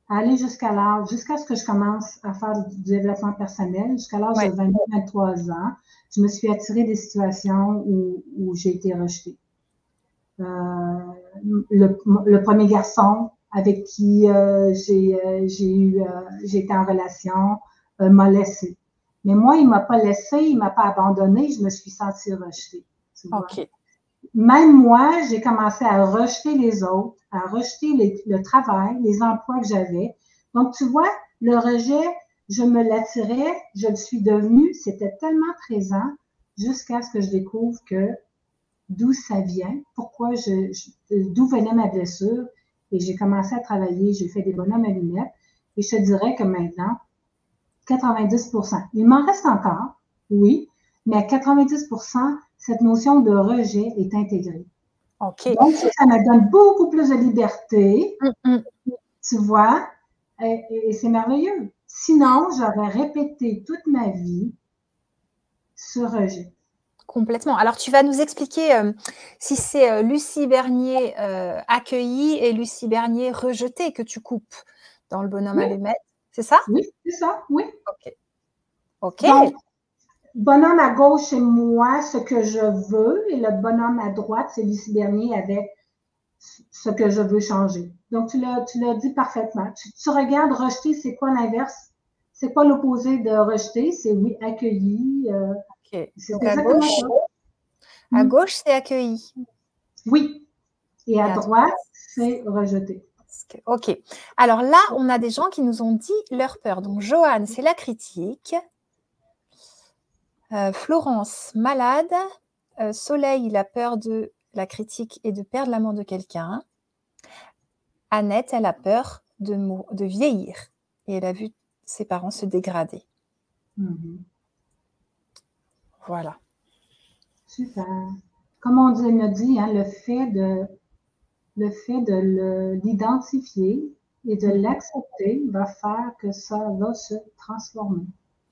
aller jusqu'à l'âge, jusqu'à ce que je commence à faire du développement personnel, jusqu'à l'âge de 23 ans, je me suis attirée des situations où, où j'ai été rejetée. Euh, le, le, premier garçon avec qui euh, j'ai euh, eu, euh, j'ai été en relation m'a laissé. Mais moi, il m'a pas laissé, il m'a pas abandonné, je me suis sentie rejetée. OK. Même moi, j'ai commencé à rejeter les autres, à rejeter le travail, les emplois que j'avais. Donc, tu vois, le rejet, je me l'attirais, je le suis devenue, c'était tellement présent jusqu'à ce que je découvre que d'où ça vient, pourquoi je, d'où venait ma blessure. Et j'ai commencé à travailler, j'ai fait des bonhommes à lunettes. Et je te dirais que maintenant, 90% Il m'en reste encore, oui, mais à 90% cette notion de rejet est intégrée. OK. Donc, ça me donne beaucoup plus de liberté, tu vois, et, c'est merveilleux. Sinon, j'aurais répété toute ma vie ce rejet. Complètement. Alors, tu vas nous expliquer euh, si c'est euh, Lucie Bernier euh, accueillie et Lucie Bernier rejetée que tu coupes dans le bonhomme à allumette. C'est ça? Oui, c'est ça, oui. OK. OK. bonhomme à gauche, c'est moi, ce que je veux, et le bonhomme à droite, c'est Lucie Bernier avec ce que je veux changer. Donc, tu l'as, dit parfaitement. Tu, regardes rejeter, c'est quoi l'inverse? C'est quoi l'opposé de rejeter? C'est oui, accueilli. Euh, OK. Donc, à gauche, à hmm. gauche, c'est accueilli. Oui. Et à, droite, c'est rejeté. OK. Alors là, on a des gens qui nous ont dit leur peur. Donc, Joanne, c'est la critique. Euh, Florence, malade. Euh, Soleil, il a peur de la critique et de perdre l'amour de quelqu'un. Annette, elle a peur de, de vieillir et elle a vu ses parents se dégrader. Mm-hmm. Voilà. Super. Comme on dit, me dit, hein, le fait de le fait de l'identifier et de l'accepter va faire que ça va se transformer.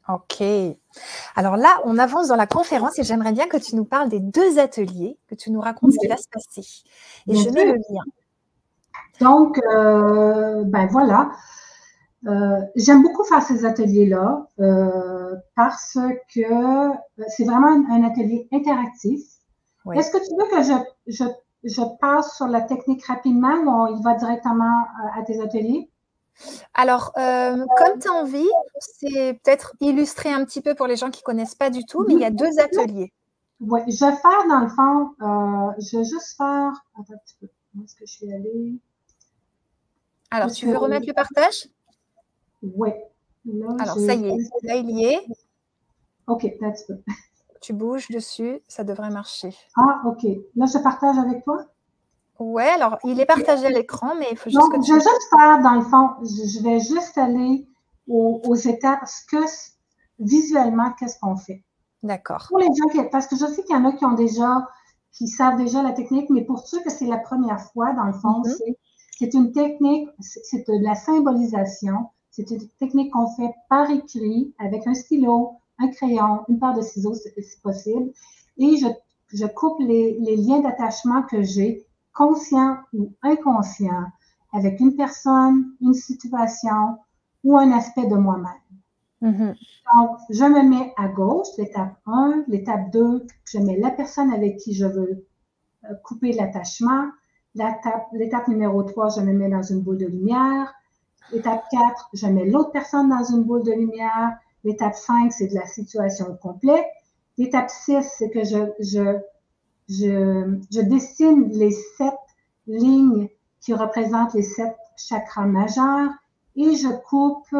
Ok. Alors là, on avance dans la conférence et j'aimerais bien que tu nous parles des deux ateliers, que tu nous racontes ce qui va se passer. Et je mets le lien. Donc, euh, ben voilà. Euh, j'aime beaucoup faire ces ateliers-là euh, parce que c'est vraiment un, atelier interactif. Est-ce que tu veux que je, je je passe sur la technique rapidement ou y va directement euh, à tes ateliers? Alors, euh, comme tu as envie, c'est peut-être illustrer un petit peu pour les gens qui ne connaissent pas du tout, mais il y a deux ateliers. Oui, je vais faire dans le fond, euh, je vais juste faire. Attends un petit peu. Où est-ce que je suis allée? Alors, tu veux remettre le partage? Oui. Alors, ça y est, là, il y est. OK, un petit peu tu bouges dessus, ça devrait marcher. Ah, ok. Là, je partage avec toi? Ouais, alors il est partagé à l'écran, mais il faut juste que tu... Je vais juste faire, dans le fond, je vais juste aller aux, étapes, ce que, visuellement, qu'est-ce qu'on fait. D'accord. Pour les gens qui, parce que je sais qu'il y en a qui ont déjà, qui savent déjà la technique, mais pour ceux que c'est la première fois, dans le fond, mm-hmm. c'est une technique, c'est de la symbolisation. C'est une technique qu'on fait par écrit avec un stylo, un crayon, une paire de ciseaux si possible, et je, je coupe les, les liens d'attachement que j'ai, conscients ou inconscients, avec une personne, une situation ou un aspect de moi-même. Mm-hmm. Donc, je me mets à gauche, l'étape 1, l'étape 2, je mets la personne avec qui je veux euh, couper l'attachement. L'étape numéro 3, je me mets dans une boule de lumière. L'étape 4, je mets l'autre personne dans une boule de lumière. L'étape 5, c'est de la situation complète. L'étape 6, c'est que je, je, je, je, dessine les sept lignes qui représentent les sept chakras majeurs et je coupe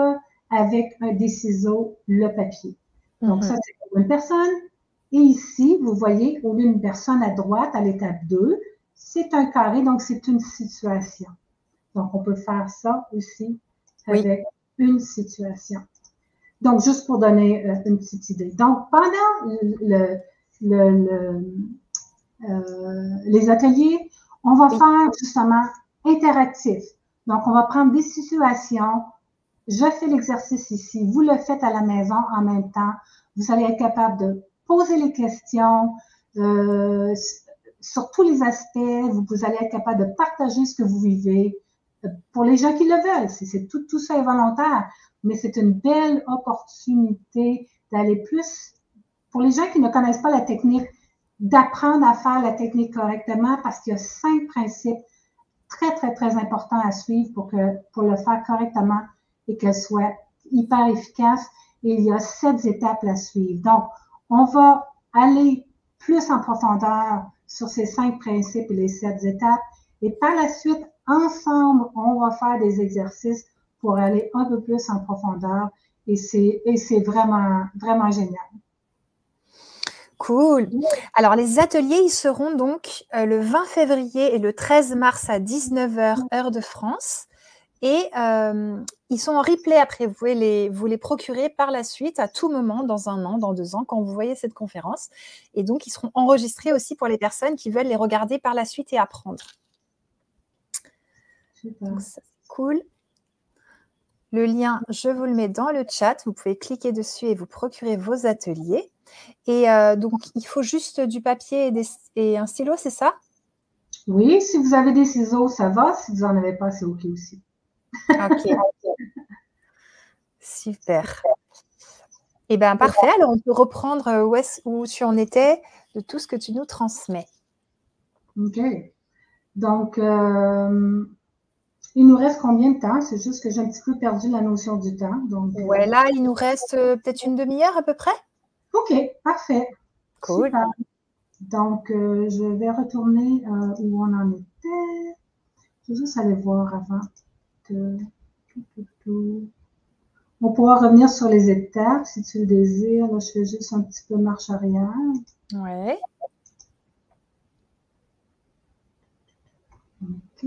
avec un des ciseaux le papier. Donc, mm-hmm. ça, c'est pour une personne. Et ici, vous voyez, au lieu d'une personne à droite, à l'étape 2, c'est un carré, donc c'est une situation. Donc, on peut faire ça aussi avec une situation. Donc, juste pour donner euh, une petite idée. Donc, pendant euh, les ateliers, on va faire justement interactif. Donc, on va prendre des situations. Je fais l'exercice ici. Vous le faites à la maison en même temps. Vous allez être capable de poser les questions euh, sur tous les aspects. Vous, allez être capable de partager ce que vous vivez. Pour les gens qui le veulent, c'est tout, tout ça est volontaire, mais c'est une belle opportunité d'aller plus. Pour les gens qui ne connaissent pas la technique, d'apprendre à faire la technique correctement parce qu'il y a cinq principes très, très, très importants à suivre pour, que, pour le faire correctement et qu'elle soit hyper efficace. Et il y a sept étapes à suivre. Donc, on va aller plus en profondeur sur ces cinq principes et les sept étapes. Et par la suite, ensemble, on va faire des exercices pour aller un peu plus en profondeur. Et c'est, vraiment, vraiment génial. Cool. Alors, les ateliers, ils seront donc euh, le 20 février et le 13 mars à 19h, heure de France. Et euh, ils sont en replay après. Vous pouvez les, vous les procurer par la suite à tout moment, dans un an, dans deux ans, quand vous voyez cette conférence. Et donc, ils seront enregistrés aussi pour les personnes qui veulent les regarder par la suite et apprendre. Donc, ça, c'est cool. Le lien, je vous le mets dans le chat. Vous pouvez cliquer dessus et vous procurer vos ateliers. Et euh, donc, il faut juste du papier et, un stylo, c'est ça? Oui, si vous avez des ciseaux, ça va. Si vous n'en avez pas, c'est OK aussi. OK. Super. Eh bien, parfait. Alors, on peut reprendre euh, où, est où tu en étais de tout ce que tu nous transmets. OK. Donc, euh, il nous reste combien de temps? C'est juste que j'ai un petit peu perdu la notion du temps. Donc, ouais, là, il nous reste peut-être une demi-heure à peu près? OK, parfait. Cool. Donc, euh, je vais retourner euh, où on en était. Je vais juste aller voir avant que. On pourra revenir sur les étapes si tu le désires. Là, je fais juste un petit peu marche arrière. Oui. OK.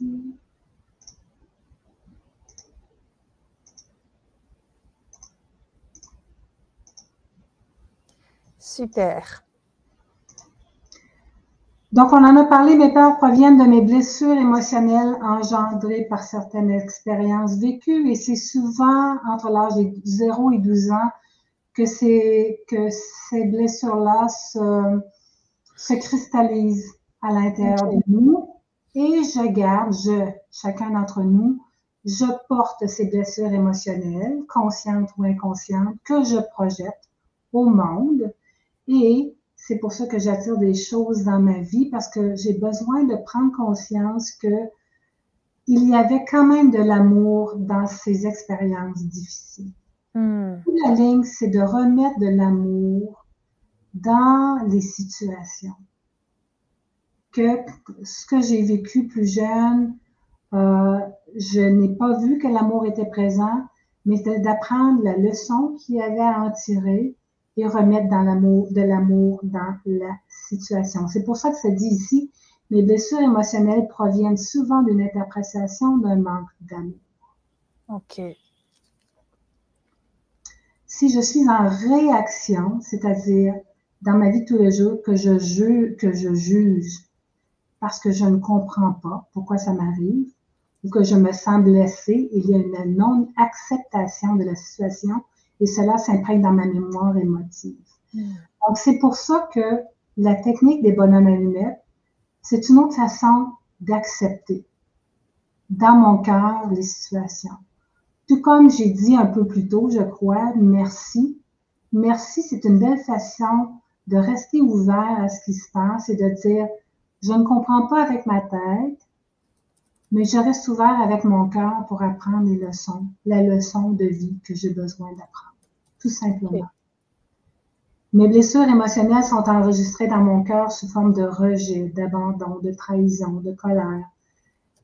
Ici. Super. Donc, on en a parlé, mes peurs proviennent de mes blessures émotionnelles engendrées par certaines expériences vécues et c'est souvent entre l'âge de 0 et 12 ans que, que ces blessures-là se, se cristallisent à l'intérieur de nous et je garde, je, chacun d'entre nous, je porte ces blessures émotionnelles, conscientes ou inconscientes, que je projette au monde et c'est pour ça que j'attire des choses dans ma vie parce que j'ai besoin de prendre conscience que il y avait quand même de l'amour dans ces expériences difficiles. Hmm. La ligne, c'est de remettre de l'amour dans les situations. Que ce que j'ai vécu plus jeune, euh, je n'ai pas vu que l'amour était présent, mais d'apprendre la leçon qu'il y avait à en tirer et remettre dans l'amour, de l'amour dans la situation. C'est pour ça que ça dit ici, les blessures émotionnelles proviennent souvent d'une interprétation d'un manque d'amour. OK. Si je suis en réaction, c'est-à-dire dans ma vie de tous les jours, que je juge, que je juge parce que je ne comprends pas pourquoi ça m'arrive, ou que je me sens blessée, il y a une non-acceptation de la situation et cela s'imprègne dans ma mémoire émotive. Hmm. Donc, c'est pour ça que la technique des bonhommes allumettes, c'est une autre façon d'accepter dans mon cœur les situations. Tout comme j'ai dit un peu plus tôt, je crois, merci. Merci, c'est une belle façon de rester ouvert à ce qui se passe et de dire, je ne comprends pas avec ma tête, mais je reste ouvert avec mon cœur pour apprendre les leçons, la leçon de vie que j'ai besoin d'apprendre, tout simplement. Mes blessures émotionnelles sont enregistrées dans mon cœur sous forme de rejet, d'abandon, de trahison, de colère,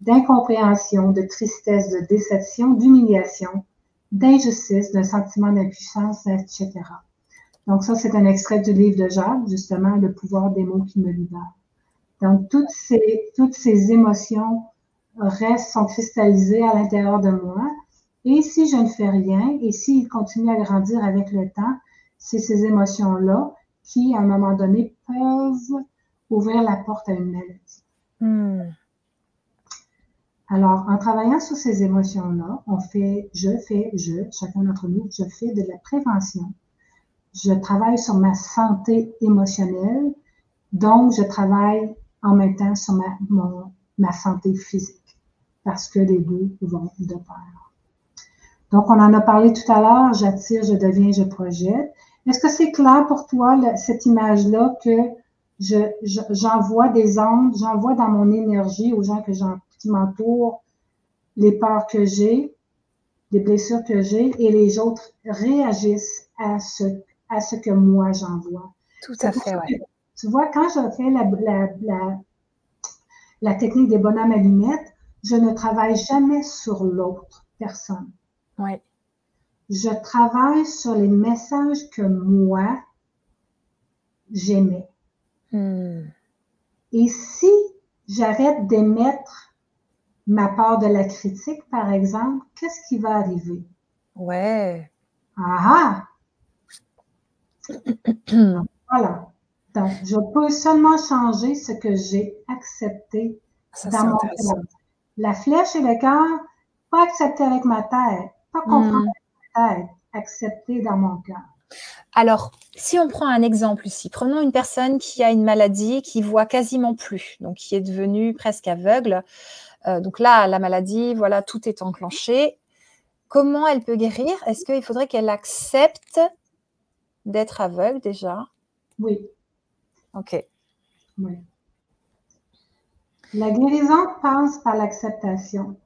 d'incompréhension, de tristesse, de déception, d'humiliation, d'injustice, d'un sentiment d'impuissance, etc. Donc ça, c'est un extrait du livre de Jacques, justement, Le pouvoir des mots qui me libèrent. Donc, toutes ces, toutes ces émotions restent, sont cristallisées à l'intérieur de moi. Et si je ne fais rien, et s'ils continuent à grandir avec le temps, c'est ces émotions-là qui, à un moment donné, peuvent ouvrir la porte à une maladie. Hmm. Alors, en travaillant sur ces émotions-là, on fait, je fais, je, chacun d'entre nous, je fais de la prévention. Je travaille sur ma santé émotionnelle, donc je travaille en même temps sur ma, ma santé physique, parce que les deux vont de pair. Donc, on en a parlé tout à l'heure, j'attire, je deviens, je projette. Est-ce que c'est clair pour toi, cette image-là, que j'envoie des ondes, j'envoie dans mon énergie aux gens que qui m'entourent les peurs que j'ai, les blessures que j'ai, et les autres réagissent à ce, à ce que moi j'envoie? Tout à fait, oui. Tu vois, quand je fais la, la, la, technique des bonhommes allumettes, je ne travaille jamais sur l'autre personne. Oui. Je travaille sur les messages que moi, j'aimais. Hmm. Et si j'arrête d'émettre ma part de la critique, par exemple, qu'est-ce qui va arriver? Ouais. Ah, ah! *clears throat* voilà. Donc, je peux seulement changer ce que j'ai accepté dans mon cœur. La flèche et le cœur, pas accepté avec ma tête, pas hmm. comprendre avec ma tête, accepté dans mon cœur. Alors, si on prend un exemple ici, prenons une personne qui a une maladie, qui voit quasiment plus, donc qui est devenue presque aveugle. Euh, donc là, la maladie, voilà, tout est enclenché. Comment elle peut guérir? Est-ce qu'il faudrait qu'elle accepte d'être aveugle déjà? Oui. Ok. Oui. La guérison passe par l'acceptation.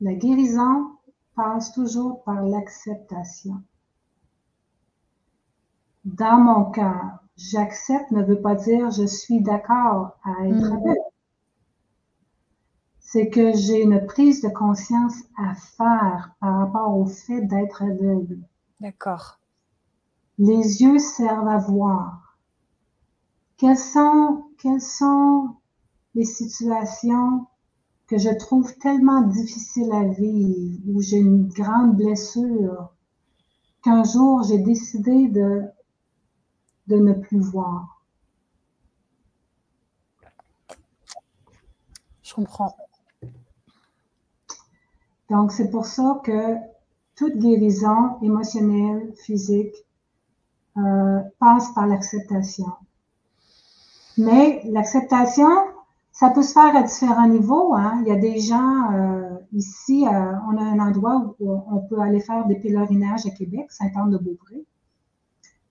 La guérison passe toujours par l'acceptation. Dans mon cœur, j'accepte ne veut pas dire je suis d'accord à être mm. aveugle. C'est que j'ai une prise de conscience à faire par rapport au fait d'être aveugle. D'accord. Les yeux servent à voir. Quelles sont, quelles sont les situations que je trouve tellement difficile à vivre, où j'ai une grande blessure, qu'un jour j'ai décidé de, de ne plus voir? Je comprends. Donc, c'est pour ça que toute guérison émotionnelle, physique, euh, passe par l'acceptation. Mais l'acceptation, ça peut se faire à différents niveaux. Hein. Il y a des gens euh, ici, euh, on a un endroit où on peut aller faire des pèlerinages à Québec, Saint-Anne-de-Beaupré.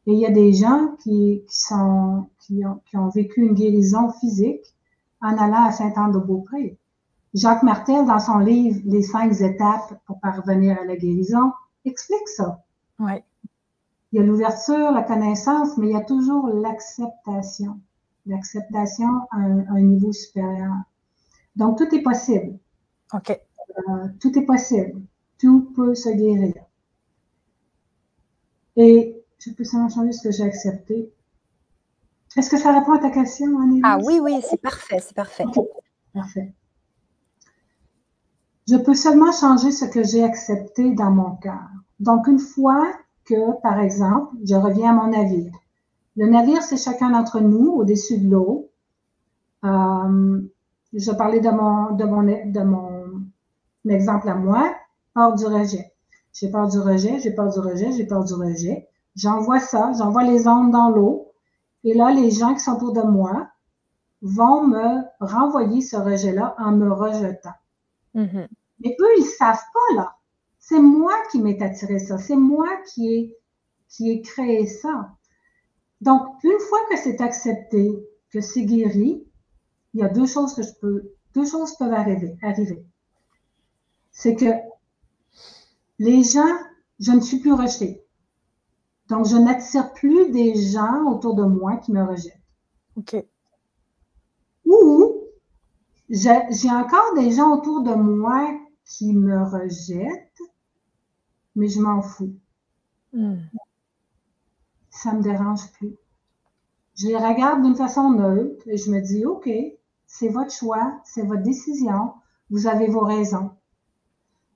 Et il y a des gens qui, sont, qui, ont, vécu une guérison physique en allant à Saint-Anne-de-Beaupré. Jacques Martel, dans son livre Les cinq étapes pour parvenir à la guérison, explique ça. Oui. Il y a l'ouverture, la connaissance, mais il y a toujours l'acceptation l'acceptation à, un niveau supérieur. Donc, tout est possible. OK. Euh, tout est possible. Tout peut se guérir. Et je peux seulement changer ce que j'ai accepté. Est-ce que ça répond à ta question, Annie? Ah oui, oui, c'est parfait, c'est parfait. Parfait. Je peux seulement changer ce que j'ai accepté dans mon cœur. Donc, une fois que, par exemple, je reviens à mon navire, le navire, c'est chacun d'entre nous au-dessus de l'eau. Euh, je parlais de mon, de, mon, de mon exemple à moi, peur du rejet. J'ai peur du rejet, j'ai peur du rejet, j'ai peur du rejet. J'envoie ça, j'envoie les ondes dans l'eau. Et là, les gens qui sont autour de moi vont me renvoyer ce rejet-là en me rejetant. Mm-hmm. Mais eux, ils savent pas, là. C'est moi qui m'ai attiré ça. C'est moi qui ai, qui ai créé ça. Donc, une fois que c'est accepté, que c'est guéri, il y a deux choses que je peux, deux choses peuvent arriver. arriver. C'est que les gens, je ne suis plus rejetée. Donc, je n'attire plus des gens autour de moi qui me rejettent. OK. Ou j'ai encore des gens autour de moi qui me rejettent, mais je m'en fous. Hmm ça me dérange plus. je les regarde d'une façon neutre et je me dis, OK, c'est votre choix, c'est votre décision, vous avez vos raisons.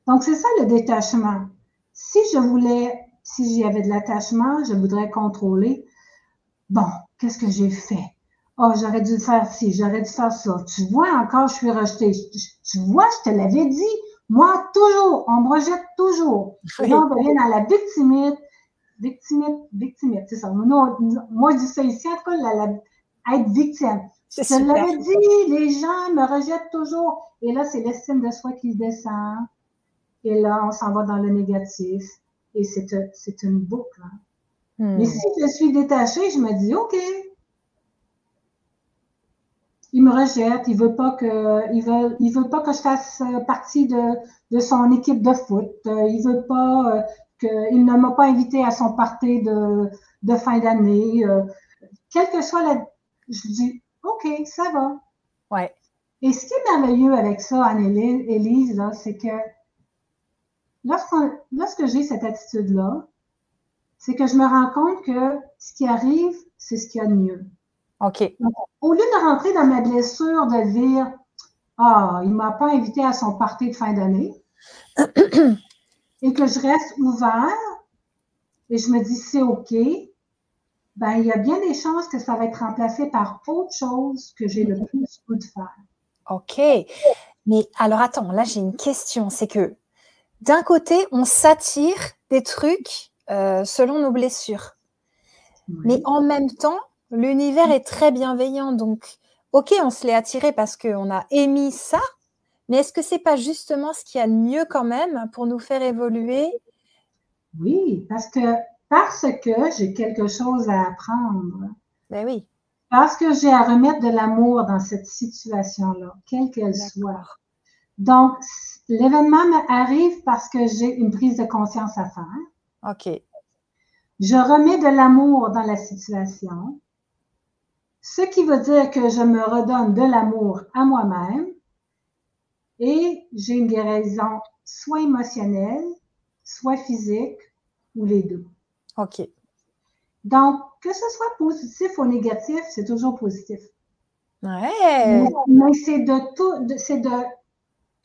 Donc, c'est ça le détachement. Si je voulais, si j'y avais de l'attachement, je voudrais contrôler. Bon, qu'est-ce que j'ai fait? Oh, j'aurais dû faire ci, j'aurais dû faire ça. Tu vois, encore, je suis rejetée. Tu vois, je te l'avais dit. Moi, toujours, on me rejette toujours. on devient dans la victimite, victimite, victimite, c'est ça. moi, je dis ça ici, en tout cas, être victime. Je l'avais dit, les gens me rejettent toujours. Et là, c'est l'estime de soi qui descend. Et là, on s'en va dans le négatif. Et c'est une boucle. Hein. Mais hmm. si je suis détachée, je me dis, OK, il me rejette, il veut pas que, il veut, il veut pas que je fasse partie de, de son équipe de foot. Il veut pas euh, que, il ne m'a pas invité à son party de, de fin d'année. Euh, quel que soit la, je dis, OK, ça va. Ouais. Et ce qui est merveilleux avec ça, Anne-Élise, là, c'est que lorsque j'ai cette attitude-là, c'est que je me rends compte que ce qui arrive, c'est ce qu'il y a de mieux. OK. au lieu de rentrer dans ma blessure, de dire Ah, il ne m'a pas invité à son party de fin d'année, *clears throat* et que je reste ouvert, et je me dis c'est OK, ben, il y a bien des chances que ça va être remplacé par autre chose que j'ai le plus goût de faire. OK. Mais alors attends, là j'ai une question. C'est que d'un côté, on s'attire des trucs euh, selon nos blessures. Mais en même temps, l'univers est très bienveillant. Donc, OK, on se l'est attiré parce qu'on a émis ça. Mais est-ce que c'est pas justement ce qu'il y a de mieux quand même pour nous faire évoluer? Oui, parce que parce que j'ai quelque chose à apprendre. Ben oui. Parce que j'ai à remettre de l'amour dans cette situation-là, quelle qu'elle soit. Donc, l'événement arrive parce que j'ai une prise de conscience à faire. OK. Je remets de l'amour dans la situation, ce qui veut dire que je me redonne de l'amour à moi-même et j'ai une guérison soit émotionnelle, soit physique ou les deux. OK. Donc, que ce soit positif ou négatif, c'est toujours positif. Ouais. Mais, c'est de tout, c'est de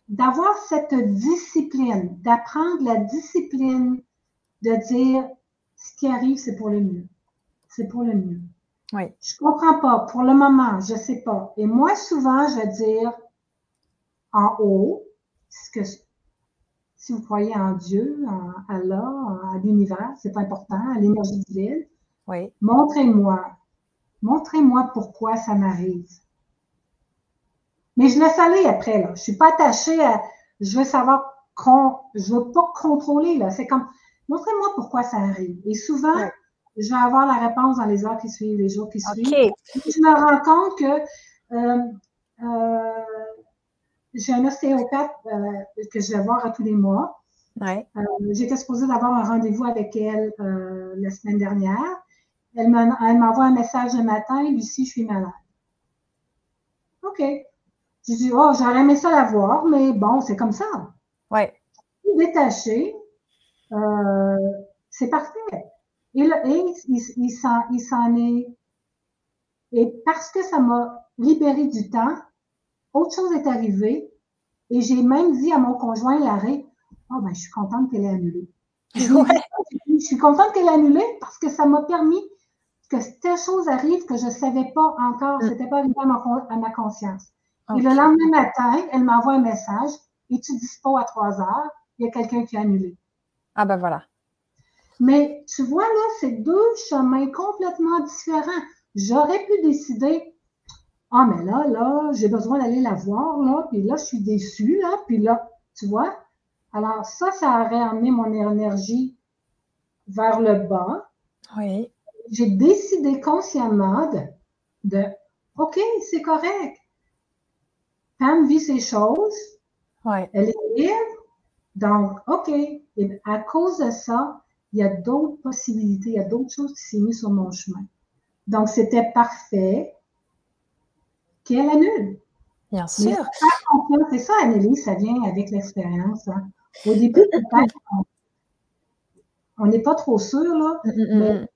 d'avoir cette discipline, d'apprendre la discipline de dire ce qui arrive, c'est pour le mieux. C'est pour le mieux. Oui. Je comprends pas. Pour le moment, je sais pas. Et moi, souvent, je vais dire en haut, ce que si vous croyez en Dieu, en Allah, à l'univers, c'est pas important, à l'énergie divine. Oui. Montrez-moi. Montrez-moi pourquoi ça m'arrive. Mais je laisse aller après, là. Je suis pas attachée à, je veux savoir, je veux pas contrôler, là. C'est comme, montrez-moi pourquoi ça arrive. Et souvent, je vais avoir la réponse dans les heures qui suivent, les jours qui suivent. Je me rends compte que, euh, euh, j'ai un ostéopathe euh, que je vais voir à tous les mois. Ouais. J'étais supposée d'avoir un rendez-vous avec elle la semaine dernière. Elle m'envoie un message le matin, Lucie, je suis malade. OK. Je dis, oh, j'aurais aimé ça la voir, mais bon, c'est comme ça. Oui. Détaché, c'est parfait. Et, et il s'en est. Et parce que ça m'a libéré du temps, autre chose est arrivée et j'ai même dit à mon conjoint l'arrêt, oh ben, je suis contente qu'elle ait annulé. Je, suis contente qu'elle ait annulé parce que ça m'a permis que telle chose arrive que je ne savais pas encore, mm. c'était pas arrivé à ma, conscience. Et le lendemain matin, elle m'envoie un message, et tu dispo à trois heures, il y a quelqu'un qui a annulé. Ah ben voilà. Mais tu vois là, c'est deux chemins complètement différents. J'aurais pu décider, ah, mais là, là, j'ai besoin d'aller la voir, là, puis là, je suis déçue, là, puis là, tu vois. Alors, ça, ça aurait amené mon énergie vers le bas. Oui. J'ai décidé consciemment de, OK, c'est correct. Pam vit ses choses. Oui. Elle est libre. Donc, OK. Et à cause de ça, il y a d'autres possibilités, il y a d'autres choses qui s'est mises sur mon chemin. Donc, c'était parfait qu'elle annule. Bien sûr. C'est ça, Annelies, ça vient avec l'expérience. Hein. Au début, *laughs* on n'est pas trop sûr, là, mm, mm, mm, mais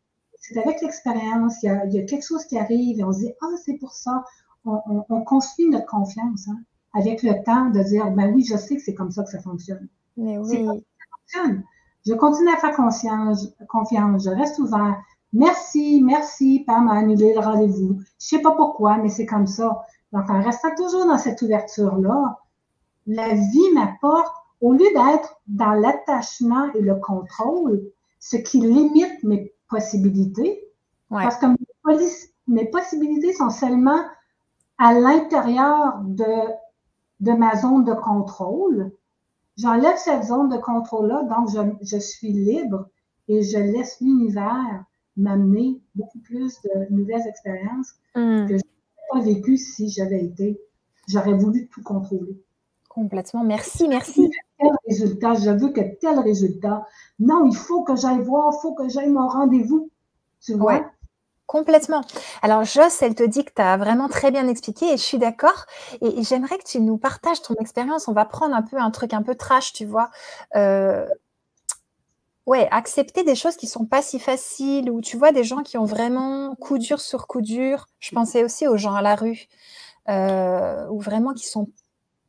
c'est avec l'expérience, il, y a quelque chose qui arrive et on se dit, ah, c'est pour ça. On, construit notre confiance hein, avec le temps de dire, ben oui, je sais que c'est comme ça que ça fonctionne. Mais oui. ça fonctionne. Je continue à faire confiance, confiance, je reste ouvert. Merci, merci, Pam a annulé le rendez-vous. Je sais pas pourquoi, mais c'est comme ça. Donc, en restant toujours dans cette ouverture-là, la vie m'apporte, au lieu d'être dans l'attachement et le contrôle, ce qui limite mes possibilités, parce que mes, possibilités sont seulement à l'intérieur de, de ma zone de contrôle. J'enlève cette zone de contrôle-là, donc je, suis libre et je laisse l'univers m'amener beaucoup plus de nouvelles expériences hmm. que je n'aurais pas vécues si j'avais été, j'aurais voulu tout contrôler. Complètement. Merci, merci. Tel résultat, je veux que tel résultat. Non, il faut que j'aille voir, il faut que j'aille mon rendez-vous. Tu vois? Complètement. Alors, Joss, elle te dit que tu as vraiment très bien expliqué et je suis d'accord. Et, j'aimerais que tu nous partages ton expérience. On va prendre un peu un truc un peu trash, tu vois. Euh, ouais, accepter des choses qui sont pas si faciles ou tu vois des gens qui ont vraiment coup dur sur coup dur. Je pensais aussi aux gens à la rue euh, ou vraiment qui sont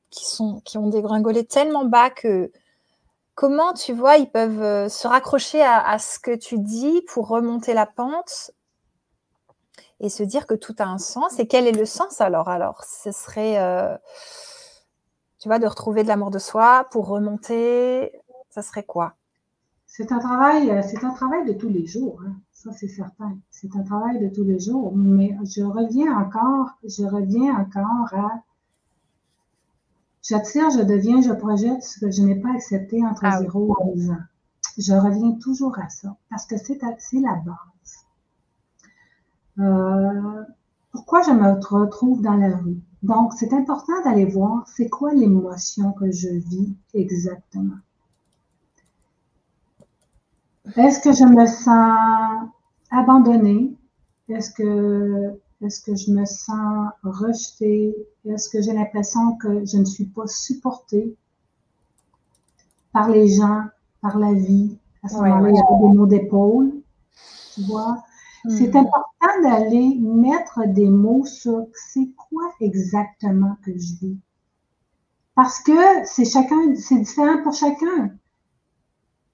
qui, sont, qui ont dégringolé tellement bas que comment, tu vois, ils peuvent euh, se raccrocher à, ce que tu dis pour remonter la pente et se dire que tout a un sens. Et quel est le sens alors? Alors, ce serait, euh, tu vois, de retrouver de l'amour de soi pour remonter. Ça serait quoi? C'est un travail, euh, c'est un travail de tous les jours. Hein. Ça, c'est certain. C'est un travail de tous les jours. Mais je reviens encore, je reviens encore à J'attire, je deviens, je projette ce que je n'ai pas accepté entre 0 ah et 10 ans. Je reviens toujours à ça parce que c'est la base. Euh, pourquoi je me retrouve dans la rue? Donc, c'est important d'aller voir c'est quoi l'émotion que je vis exactement. Est-ce que je me sens abandonnée? Est-ce que est-ce que je me sens rejetée? Est-ce que j'ai l'impression que je ne suis pas supportée par les gens, par la vie? À ce moment-là, il y a des mots d'épaule. Tu vois? C'est hmm. important d'aller mettre des mots sur c'est quoi exactement que je vis. Parce que c'est chacun, c'est différent pour chacun.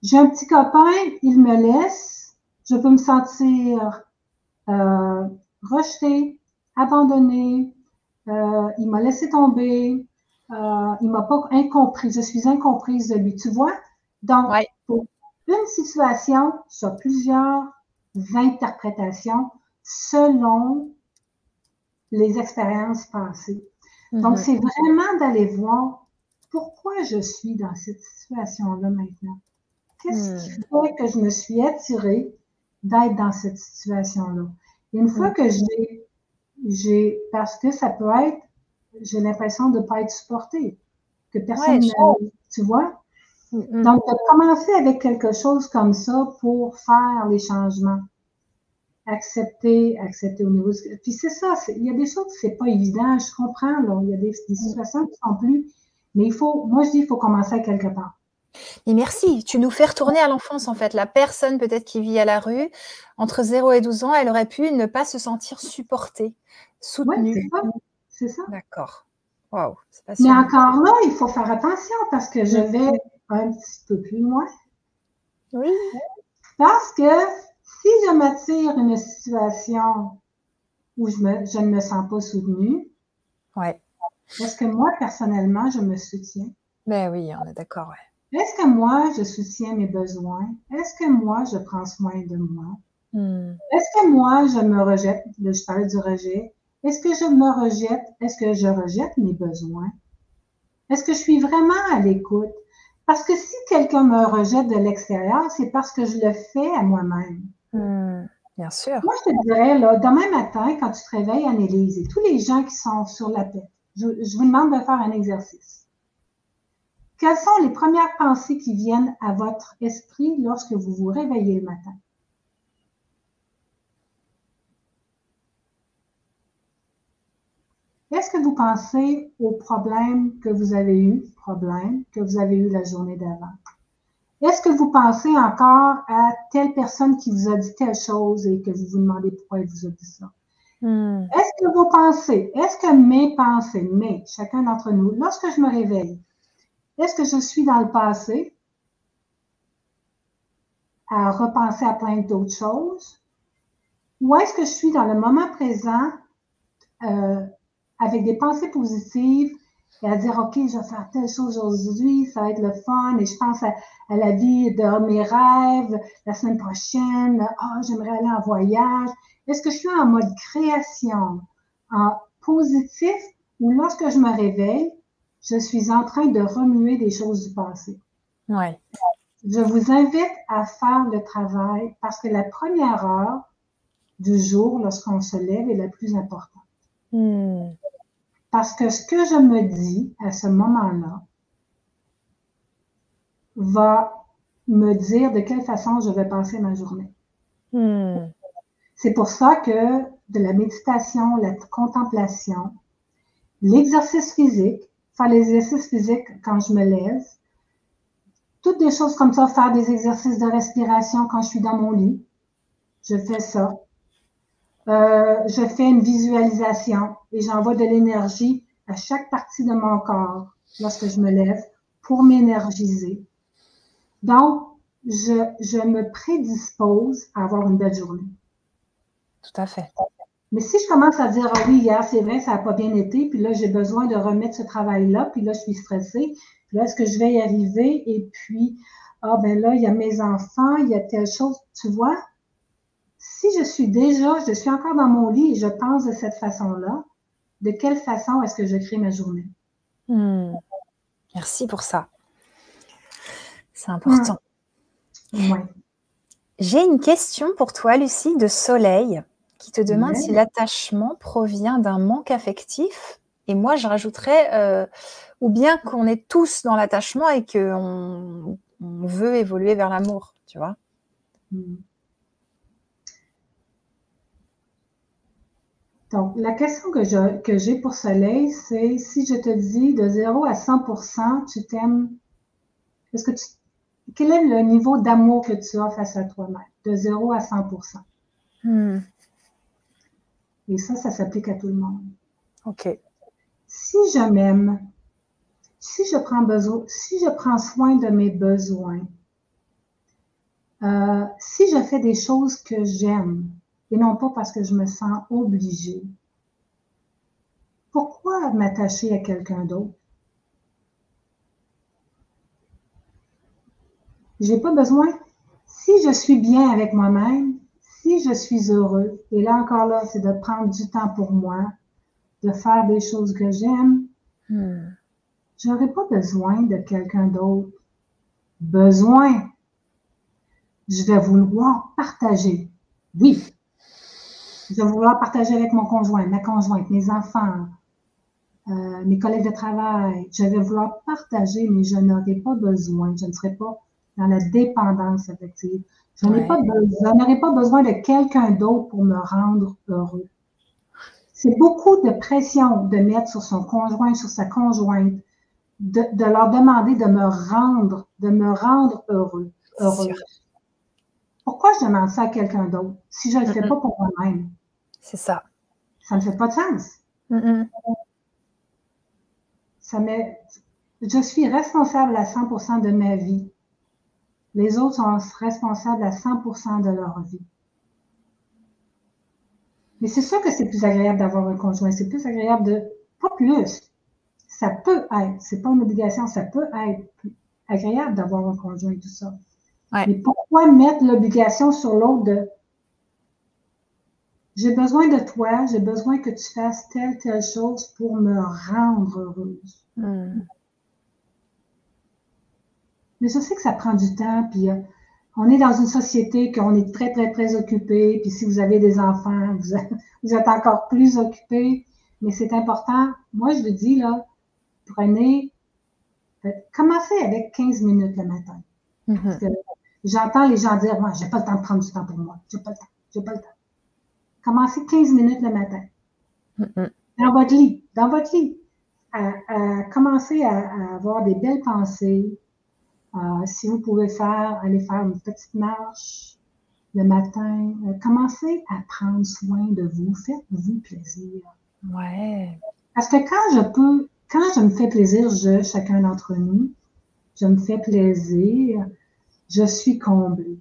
J'ai un petit copain, il me laisse, je peux me sentir euh, rejeté, abandonné, euh, il m'a laissé tomber, euh, il m'a pas incompris, je suis incomprise de lui, tu vois? Donc, pour une situation, sur plusieurs interprétations selon les expériences passées. Donc, mm-hmm. c'est vraiment d'aller voir pourquoi je suis dans cette situation-là maintenant. Qu'est-ce qui mm. fait que je me suis attirée d'être dans cette situation-là? Une fois que j'ai, j'ai, parce que ça peut être, j'ai l'impression de ne pas être supportée, que personne ne, tu vois? Donc, de commencer avec quelque chose comme ça pour faire les changements. Accepter, accepter au niveau. Puis c'est ça, il y a des choses, c'est pas évident, je comprends, là. Il y a des, des situations qui sont plus. Mais il faut, moi je dis, il faut commencer quelque part. Mais merci, tu nous fais retourner à l'enfance en fait. La personne peut-être qui vit à la rue, entre 0 et 12 ans, elle aurait pu ne pas se sentir supportée, soutenue. c'est ça. D'accord. Waouh, Mais encore là, il faut faire attention parce que je vais un petit peu plus loin. Oui. Parce que si je m'attire une situation où je, je, ne me sens pas soutenue, ouais. est-ce que moi, personnellement, je me soutiens? Ben oui, on est d'accord, ouais. Est-ce que moi, je soutiens mes besoins? Est-ce que moi, je prends soin de moi? Hmm. Est-ce que moi, je me rejette? je parlais du rejet. Est-ce que je me rejette? Est-ce que je rejette mes besoins? Est-ce que je suis vraiment à l'écoute? Parce que si quelqu'un me rejette de l'extérieur, c'est parce que je le fais à moi-même. Hmm. Bien sûr. Moi, je te dirais, là, demain matin, quand tu te réveilles, Annelise, et tous les gens qui sont sur la tête, je vous demande de faire un exercice. Quelles sont les premières pensées qui viennent à votre esprit lorsque vous vous réveillez le matin? Est-ce que vous pensez aux problèmes que vous avez eus, problèmes que vous avez eus la journée d'avant? Est-ce que vous pensez encore à telle personne qui vous a dit telle chose et que vous vous demandez pourquoi elle vous a dit ça? Hmm. Est-ce que vous pensez, est-ce que mes pensées, mais chacun d'entre nous, lorsque je me réveille, est-ce que je suis dans le passé à repenser à plein d'autres choses? Ou est-ce que je suis dans le moment présent euh, avec des pensées positives et à dire, OK, je vais faire telle chose aujourd'hui, ça va être le fun, et je pense à, la vie de mes rêves la semaine prochaine, ah, j'aimerais aller en voyage. Est-ce que je suis en mode création, en positif, ou lorsque je me réveille, je suis en train de remuer des choses du passé? Oui. Je vous invite à faire le travail parce que la première heure du jour, lorsqu'on se lève, est la plus importante. Hmm. Parce que ce que je me dis à ce moment-là va me dire de quelle façon je vais passer ma journée. Hmm. C'est pour ça que de la méditation, la contemplation, l'exercice physique, faire l'exercice physique quand je me lève, toutes des choses comme ça, faire des exercices de respiration quand je suis dans mon lit, je fais ça. Euh, je fais une visualisation et j'envoie de l'énergie à chaque partie de mon corps lorsque je me lève pour m'énergiser. Donc, je, je, me prédispose à avoir une belle journée. Tout à fait. Mais si je commence à dire, ah oui, hier, c'est vrai, ça n'a pas bien été, puis là, j'ai besoin de remettre ce travail-là, puis là, je suis stressée, puis là, est-ce que je vais y arriver? Et puis, ah ben là, il y a mes enfants, il y a telle chose, tu vois, si je suis déjà, je suis encore dans mon lit et je pense de cette façon-là, de quelle façon est-ce que je crée ma journée? Hmm. Merci pour ça. C'est important. J'ai une question pour toi, Lucie, de Soleil, qui te demande si l'attachement provient d'un manque affectif. Et moi, je rajouterais, euh, ou bien qu'on est tous dans l'attachement et qu'on on veut évoluer vers l'amour, tu vois. Hmm. Donc, la question que j'ai que pour Soleil, c'est si je te dis de 0 à 100% tu t'aimes, est-ce que tu, quel est le niveau d'amour que tu as face à toi-même, de 0 à 100% hmm. Et ça, ça s'applique à tout le monde. OK. Si je m'aime, si je prends besoin, si je prends soin de mes besoins, euh, si je fais des choses que j'aime, et non pas parce que je me sens obligée. Pourquoi m'attacher à quelqu'un d'autre? J'ai pas besoin. Si je suis bien avec moi-même, si je suis heureux, et là encore là, c'est de prendre du temps pour moi, de faire des choses que j'aime, hmm. j'aurais pas besoin de quelqu'un d'autre. Besoin. Je vais vouloir partager. Oui, je vais vouloir partager avec mon conjoint, ma conjointe, mes enfants, euh, mes collègues de travail. Je vais vouloir partager, mais je n'aurai pas besoin. Je ne serai pas dans la dépendance affective. Je n'aurai pas, pas besoin de quelqu'un d'autre pour me rendre heureux. C'est beaucoup de pression de mettre sur son conjoint, sur sa conjointe, de, de leur demander de me rendre, de me rendre heureux, heureux. Pourquoi je demande ça à quelqu'un d'autre si je ne le fais pas pour moi-même? C'est ça. Ça ne fait pas de sens. Ça je suis responsable à 100% de ma vie. Les autres sont responsables à 100% de leur vie. Mais c'est sûr que c'est plus agréable d'avoir un conjoint. C'est plus agréable de, pas plus. Ça peut être, c'est pas une obligation, ça peut être agréable d'avoir un conjoint et tout ça. Mais pourquoi mettre l'obligation sur l'autre de j'ai besoin de toi, j'ai besoin que tu fasses telle, telle chose pour me rendre heureuse. Hmm. Mais je sais que ça prend du temps, puis euh, on est dans une société qu'on est très, très, très occupé, puis si vous avez des enfants, vous, êtes *laughs* encore plus occupé, mais c'est important. Moi, je vous dis, là, prenez, euh, commencez avec 15 minutes le matin. Mm-hmm. J'entends les gens dire, moi, j'ai pas le temps de prendre du temps pour moi, j'ai pas le temps, j'ai pas le temps. Commencez 15 minutes le matin? Dans votre lit, dans votre lit. À, commencer à, avoir des belles pensées, Euh, si vous pouvez faire, aller faire une petite marche le matin, euh, commencez à prendre soin de vous, faites-vous plaisir. Ouais. Parce que quand je peux, quand je me fais plaisir, je, chacun d'entre nous, je me fais plaisir, je suis comblée.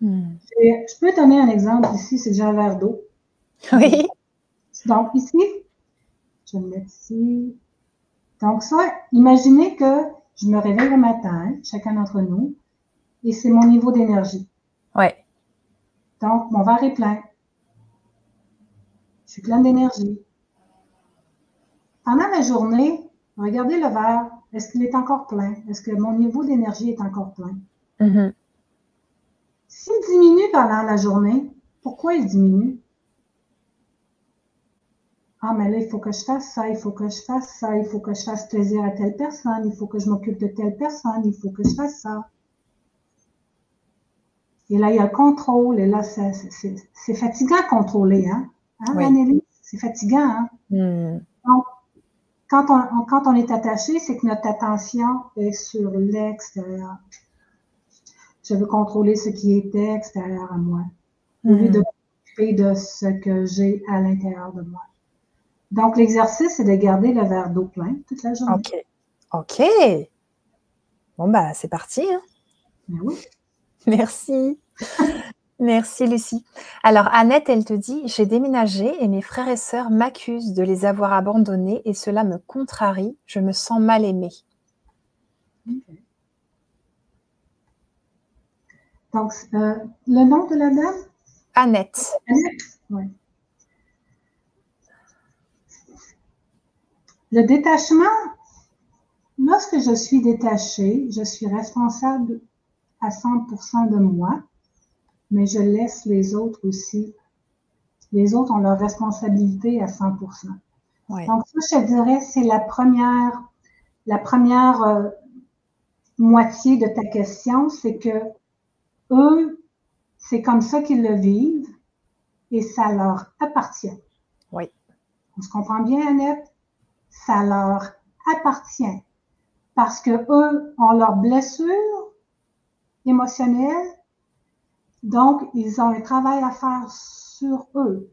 Hmm. Je, peux donner un exemple ici, c'est déjà un verre d'eau. *laughs* Oui. Donc ici, je vais me mettre ici. Donc ça, imaginez que je me réveille le matin, chacun d'entre nous, et c'est mon niveau d'énergie. Ouais. Donc, mon verre est plein. Je suis pleine d'énergie. Pendant la journée, regardez le verre. Est-ce qu'il est encore plein? Est-ce que mon niveau d'énergie est encore plein? Mm-hmm. S'il diminue pendant la journée, pourquoi il diminue? Ah, mais là, il faut que je fasse ça, il faut que je fasse ça, il faut que je fasse plaisir à telle personne, il faut que je m'occupe de telle personne, il faut que je fasse ça. Et là, il y a le contrôle, et là, c'est fatigant à contrôler, hein? hein C'est fatigant, hein? Hmm. Donc, quand on, quand on est attaché, c'est que notre attention est sur l'extérieur. Je veux contrôler ce qui est extérieur à moi, au lieu de hmm. m'occuper de ce que j'ai à l'intérieur de moi. Donc, l'exercice, c'est de garder le verre d'eau plein toute la journée. OK. OK. Bon, bah, c'est parti. Hein? Ben oui. *laughs* Merci. *laughs* Merci Lucie. Alors Annette, elle te dit, j'ai déménagé et mes frères et sœurs m'accusent de les avoir abandonnés et cela me contrarie, je me sens mal aimée. Donc, euh, le nom de la dame? Annette. Annette, oui. Le détachement, lorsque je suis détachée, je suis responsable à 100% de moi, mais je laisse les autres aussi. Les autres ont leur responsabilité à 100%. Donc ça, je dirais, c'est la première, la première euh, moitié de ta question, c'est que eux, c'est comme ça qu'ils le vivent et ça leur appartient. Oui. On se comprend bien, Annette? Ça leur appartient parce que eux ont leurs blessures émotionnelles, donc ils ont un travail à faire sur eux.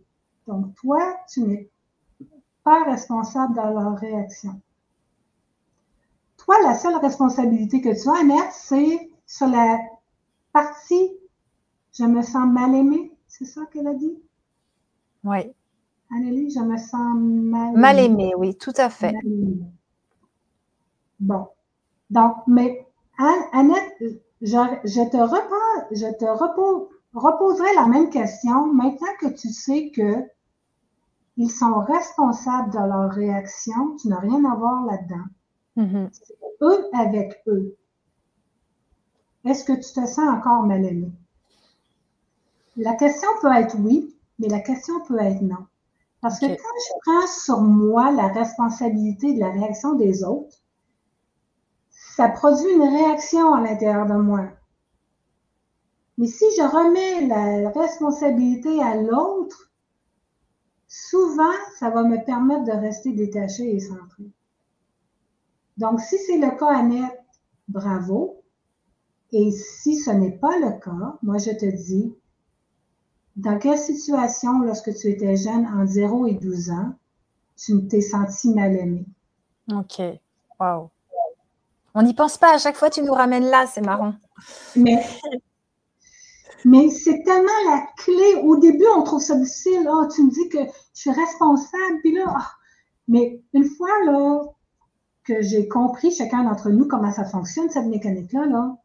Donc toi, tu n'es pas responsable de leur réaction. Toi, la seule responsabilité que tu as, Annette, c'est sur la partie je me sens mal aimée, c'est ça qu'elle a dit? Oui. Annélie, je me sens mal. Mal aimée, oui, tout à fait. Bon. Donc, mais Annette, je, te, je te reposerai la même question maintenant que tu sais que ils sont responsables de leur réaction. Tu n'as rien à voir là-dedans. Mm-hmm. C'est eux avec eux. Est-ce que tu te sens encore mal aimé? La question peut être oui, mais la question peut être non. Parce que quand je prends sur moi la responsabilité de la réaction des autres, ça produit une réaction à l'intérieur de moi. Mais si je remets la responsabilité à l'autre, souvent, ça va me permettre de rester détaché et centré. Donc, si c'est le cas, Annette, bravo. Et si ce n'est pas le cas, moi, je te dis, dans quelle situation, lorsque tu étais jeune, en 0 et 12 ans, tu t'es senti mal aimé? OK. Wow. On n'y pense pas. À chaque fois, tu nous ramènes là. C'est marrant. Mais, mais c'est tellement la clé. Au début, on trouve ça difficile. Oh, tu me dis que je suis responsable. Puis là, ah. mais une fois là, que j'ai compris, chacun d'entre nous, comment ça fonctionne, cette mécanique-là, là,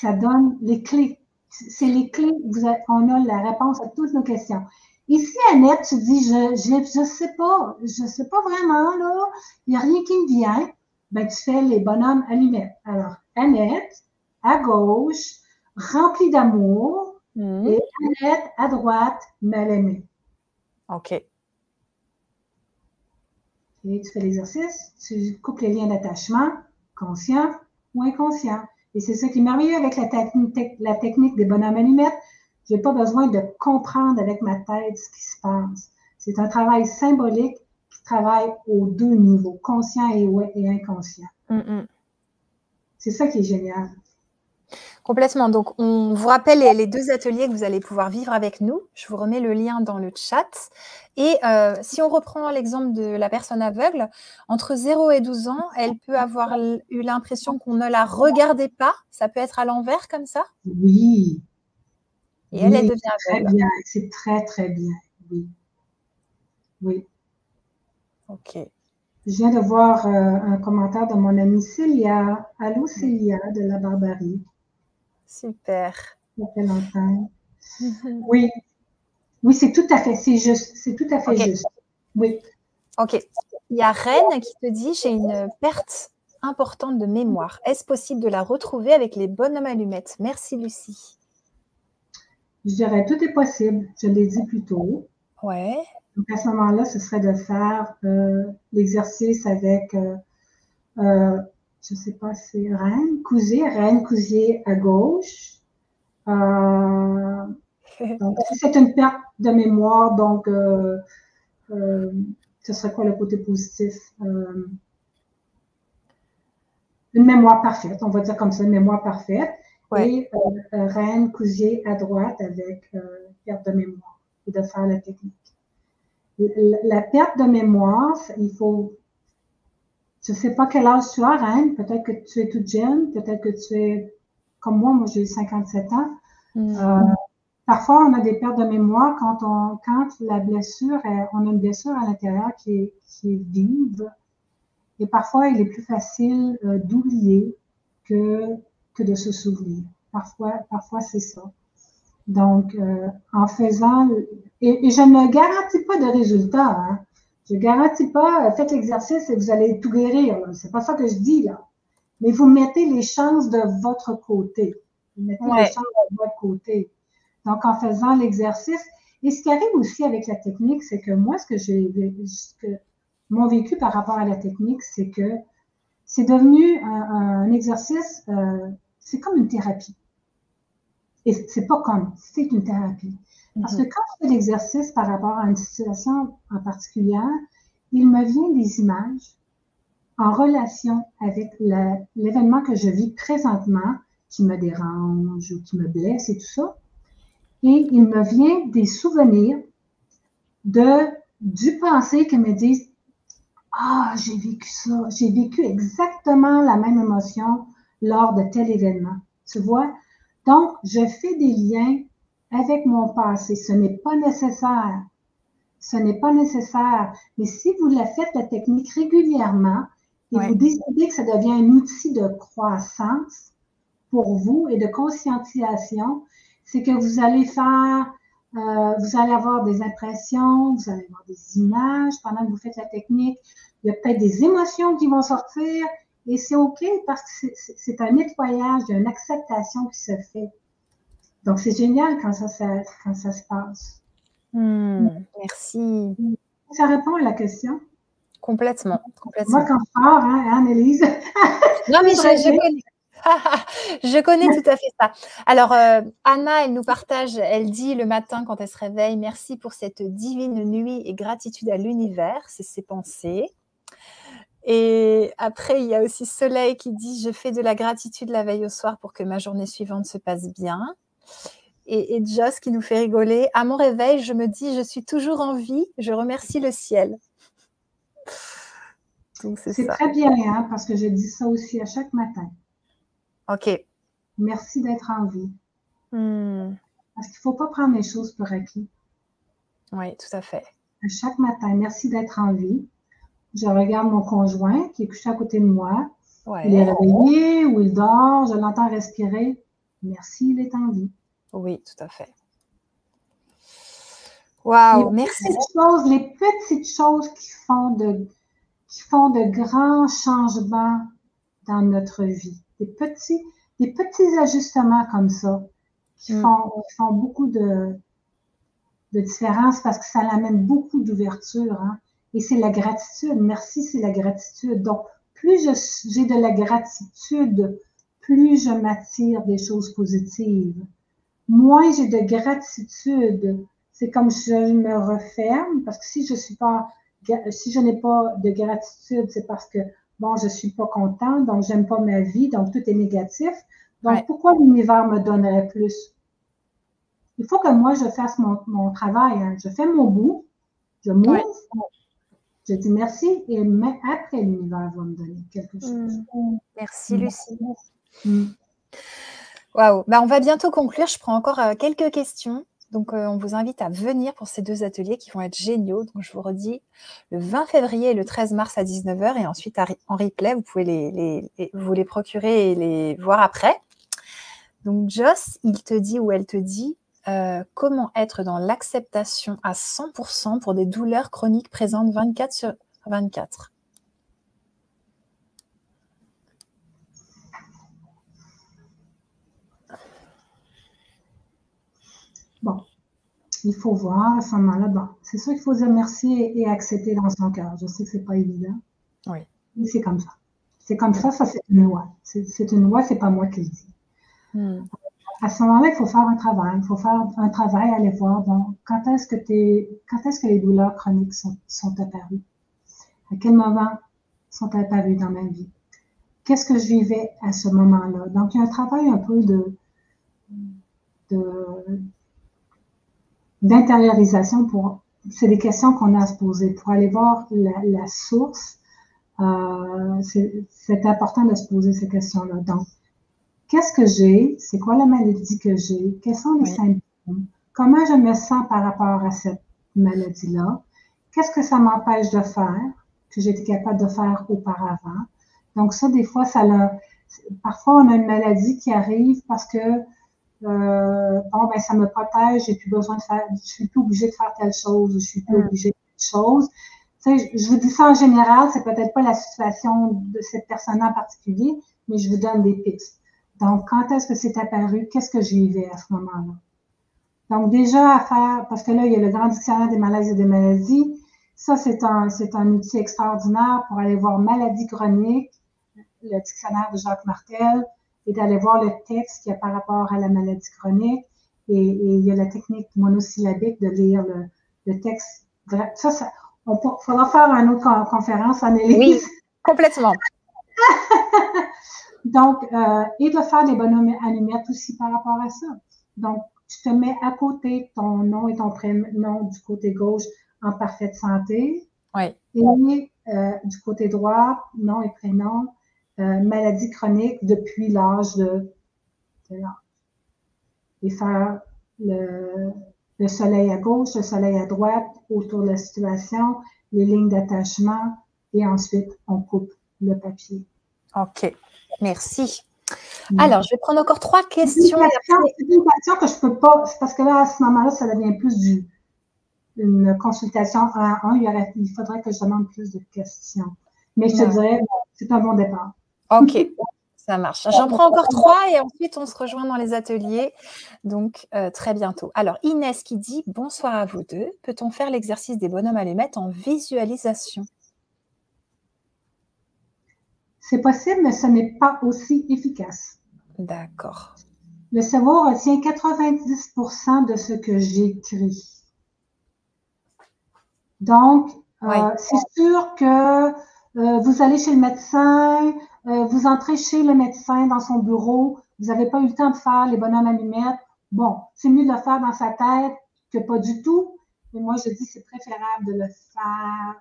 ça donne les clés c'est les clés. Vous on a la réponse à toutes nos questions. Ici, Annette, tu dis, je je, sais pas, je sais pas vraiment, là, il n'y a rien qui me vient. Ben, tu fais les bonhommes allumettes. Alors, Annette, à gauche, remplie d'amour, hmm. et Annette, à droite, mal aimée. OK. Et tu fais l'exercice, tu coupes les liens d'attachement, conscient ou inconscient. Et c'est ça qui est merveilleux avec la, technique, la technique des bonhommes allumettes. Je n'ai pas besoin de comprendre avec ma tête ce qui se passe. C'est un travail symbolique qui travaille aux deux niveaux, conscient et, inconscient. C'est ça qui est génial. Complètement. Donc, on vous rappelle les, deux ateliers que vous allez pouvoir vivre avec nous. Je vous remets le lien dans le chat. Et euh, si on reprend l'exemple de la personne aveugle, entre 0 et 12 ans, elle peut avoir eu l'impression qu'on ne la regardait pas. Ça peut être à l'envers comme ça? Oui. Et elle, elle devient très bien. C'est très, très bien. Oui. Oui. OK. Je viens de voir euh, un commentaire de mon amie Célia. Allô, Célia de la Barbarie. Super. *laughs* Oui. Oui, c'est tout à fait, c'est juste, c'est tout à fait juste. Oui. Ok. Il y a Rennes qui te dit j'ai une perte importante de mémoire. Est-ce possible de la retrouver avec les bonhommes allumettes? Merci Lucie. Je dirais tout est possible. Je l'ai dit plus tôt. Ouais. Donc à ce moment-là, ce serait de faire euh, l'exercice avec euh, euh, je ne sais pas, c'est Rennes, Cousier, Rennes, Cousier à gauche. Euh, c'est une perte de mémoire, donc euh, euh, ce serait quoi le côté positif? une mémoire parfaite, on va dire comme ça, une mémoire parfaite. Et Rennes, Cousier à droite avec perte de mémoire et de faire la technique. La perte de mémoire, il faut je ne sais pas quel âge tu as, Reine. Peut-être que tu es toute jeune, peut-être que tu es comme moi, moi j'ai 57 ans. Mm. Euh, parfois, on a des pertes de mémoire quand, on, quand la blessure, est, on a une blessure à l'intérieur qui est, qui est vive. Et parfois, il est plus facile euh, d'oublier que, que de se souvenir. Parfois, parfois c'est ça. Donc, euh, en faisant, et, et, je ne garantis pas de résultat. Hein. Je garantis pas, euh, faites l'exercice et vous allez tout guérir. C'est pas ça que je dis là. Mais vous mettez les chances de votre côté. Vous mettez les chances de votre côté. Donc, en faisant l'exercice. Et ce qui arrive aussi avec la technique, c'est que moi, ce que j'ai, que mon vécu par rapport à la technique, c'est que c'est devenu un, exercice, euh, c'est comme une thérapie. Et c'est pas comme, c'est une thérapie. Parce que quand je fais l'exercice par rapport à une situation en particulier, il me vient des images en relation avec l'événement que je vis présentement, qui me dérange ou qui me blesse et tout ça. Et il me vient des souvenirs de, du passé qui me disent Ah, j'ai vécu ça, j'ai vécu exactement la même émotion lors de tel événement. Tu vois? Donc, je fais des liens avec mon passé. Ce n'est pas nécessaire. Ce n'est pas nécessaire. Mais si vous la faites, la technique régulièrement, et vous décidez que ça devient un outil de croissance pour vous et de conscientisation, c'est que vous allez faire, euh, vous allez avoir des impressions, vous allez avoir des images pendant que vous faites la technique. Il y a peut-être des émotions qui vont sortir et c'est OK parce que c'est un nettoyage, une acceptation qui se fait. Donc, c'est génial quand ça, quand ça se passe. Hmm, merci. Ça répond à la question. Complètement. complètement. Moi, quand je pars, hein, Annelise. *laughs* non, mais je, connais. *laughs* je connais tout à fait ça. Alors, euh, Anna, elle nous partage, elle dit le matin quand elle se réveille, merci pour cette divine nuit et gratitude à l'univers, c'est ses pensées. Et après, il y a aussi Soleil qui dit, je fais de la gratitude la veille au soir pour que ma journée suivante se passe bien. Et, Joss qui nous fait rigoler. À mon réveil, je me dis, je suis toujours en vie, je remercie le ciel. C'est très bien, hein, parce que je dis ça aussi à chaque matin. OK. Merci d'être en vie. Hmm. Parce qu'il ne faut pas prendre les choses pour acquis. Oui, tout à fait. À chaque matin, merci d'être en vie. Je regarde mon conjoint qui est couché à côté de moi. Il est réveillé ou il dort, je l'entends respirer. Merci, il est en vie. Oui, tout à fait. Waouh, merci. Choses, les petites choses qui font, de, qui font de grands changements dans notre vie. Des petits, des petits ajustements comme ça qui, mm. font, font beaucoup de, de différence parce que ça amène beaucoup d'ouverture. Hein. Et c'est la gratitude. Merci, c'est la gratitude. Donc, plus j'ai de la gratitude, plus je m'attire des choses positives moins j'ai de gratitude. C'est comme si je me referme, parce que si je suis pas, si je n'ai pas de gratitude, c'est parce que bon, je ne suis pas content, donc j'aime pas ma vie, donc tout est négatif. Donc, pourquoi l'univers me donnerait plus? Il faut que moi, je fasse mon, travail. Hein. Je fais mon bout, je m'ouvre, je dis merci, et après, l'univers va me donner quelque chose. Mm. Merci, mm. Lucie. Mm. Waouh. Bah, on va bientôt conclure. Je prends encore euh, quelques questions. Donc, euh, on vous invite à venir pour ces deux ateliers qui vont être géniaux. Donc, je vous redis, le 20 février et le 13 mars à 19h. Et ensuite, en replay, vous pouvez les, vous les procurer et les voir après. Donc, Joss, il te dit ou elle te dit euh, comment être dans l'acceptation à 100% pour des douleurs chroniques présentes 24 sur 24. Bon, il faut voir ce moment-là. Bon, c'est sûr qu'il faut dire merci et, accepter dans son cœur. Je sais que ce n'est pas évident. Oui. Mais c'est comme ça. C'est comme ça, ça c'est une loi. C'est une loi, c'est pas moi qui le dis. Hmm. À ce moment-là, il faut faire un travail. Il faut faire un travail, aller voir quand est-ce que quand est-ce que les douleurs chroniques sont, apparues? À quel moment sont apparues dans ma vie? Qu'est-ce que je vivais à ce moment-là? Donc, il y a un travail un peu de, de d'intériorisation pour c'est des questions qu'on a à se poser pour aller voir la, source. Euh, c'est important de se poser ces questions-là. Donc, qu'est-ce que j'ai? C'est quoi la maladie que j'ai? Quels sont les symptômes? Comment je me sens par rapport à cette maladie-là? Qu'est-ce que ça m'empêche de faire que j'étais capable de faire auparavant? Donc, ça, des fois, ça l'a. Parfois, on a une maladie qui arrive parce que euh, bon, ben, ça me protège, j'ai plus besoin de faire, je suis plus obligée de faire telle chose, je suis plus mm. obligée de telle chose. Tu sais, je vous dis ça en général, c'est peut-être pas la situation de cette personne en particulier, mais je vous donne des pistes. Donc, quand est-ce que c'est apparu? Qu'est-ce que je vivais à ce moment-là? Donc, déjà à faire, parce que là, il y a le grand dictionnaire des malaises et des maladies. Ça, c'est un, c'est un outil extraordinaire pour aller voir maladie chronique, le dictionnaire de Jacques Martel, et d'aller voir le texte qu'il y a par rapport à la maladie chronique. Et, il y a la technique monosyllabique de lire le, texte. Ça, ça on faudra faire une autre conférence, Annelise. Oui, complètement. *laughs* Donc, euh, et de faire des bonhommes allumettes aussi par rapport à ça. Donc, tu te mets à côté ton nom et ton prénom du côté gauche en parfaite santé. Oui. Et euh, du côté droit, nom et prénom euh, maladie chronique depuis l'âge de, Et faire le, le, soleil à gauche, le soleil à droite, autour de la situation, les lignes d'attachement, et ensuite on coupe le papier. OK. Merci. Alors, je vais prendre encore trois questions. C'est une question que je peux pas, parce que là, à ce moment-là, ça devient plus du, une consultation à un. Il, il faudrait que je demande plus de questions. Mais je te dirais, c'est un bon départ. Ok, ça marche. J'en prends encore trois et ensuite on se rejoint dans les ateliers. Donc euh, très bientôt. Alors Inès qui dit bonsoir à vous deux. Peut-on faire l'exercice des bonhommes allumettes en visualisation? C'est possible, mais ce n'est pas aussi efficace. D'accord. Le cerveau retient 90% de ce que j'écris. Donc, euh, c'est sûr que euh, vous allez chez le médecin, euh, vous entrez chez le médecin dans son bureau, vous n'avez pas eu le temps de faire les bonhommes allumettes. Bon, c'est mieux de le faire dans sa tête que pas du tout. Mais moi, je dis c'est préférable de le faire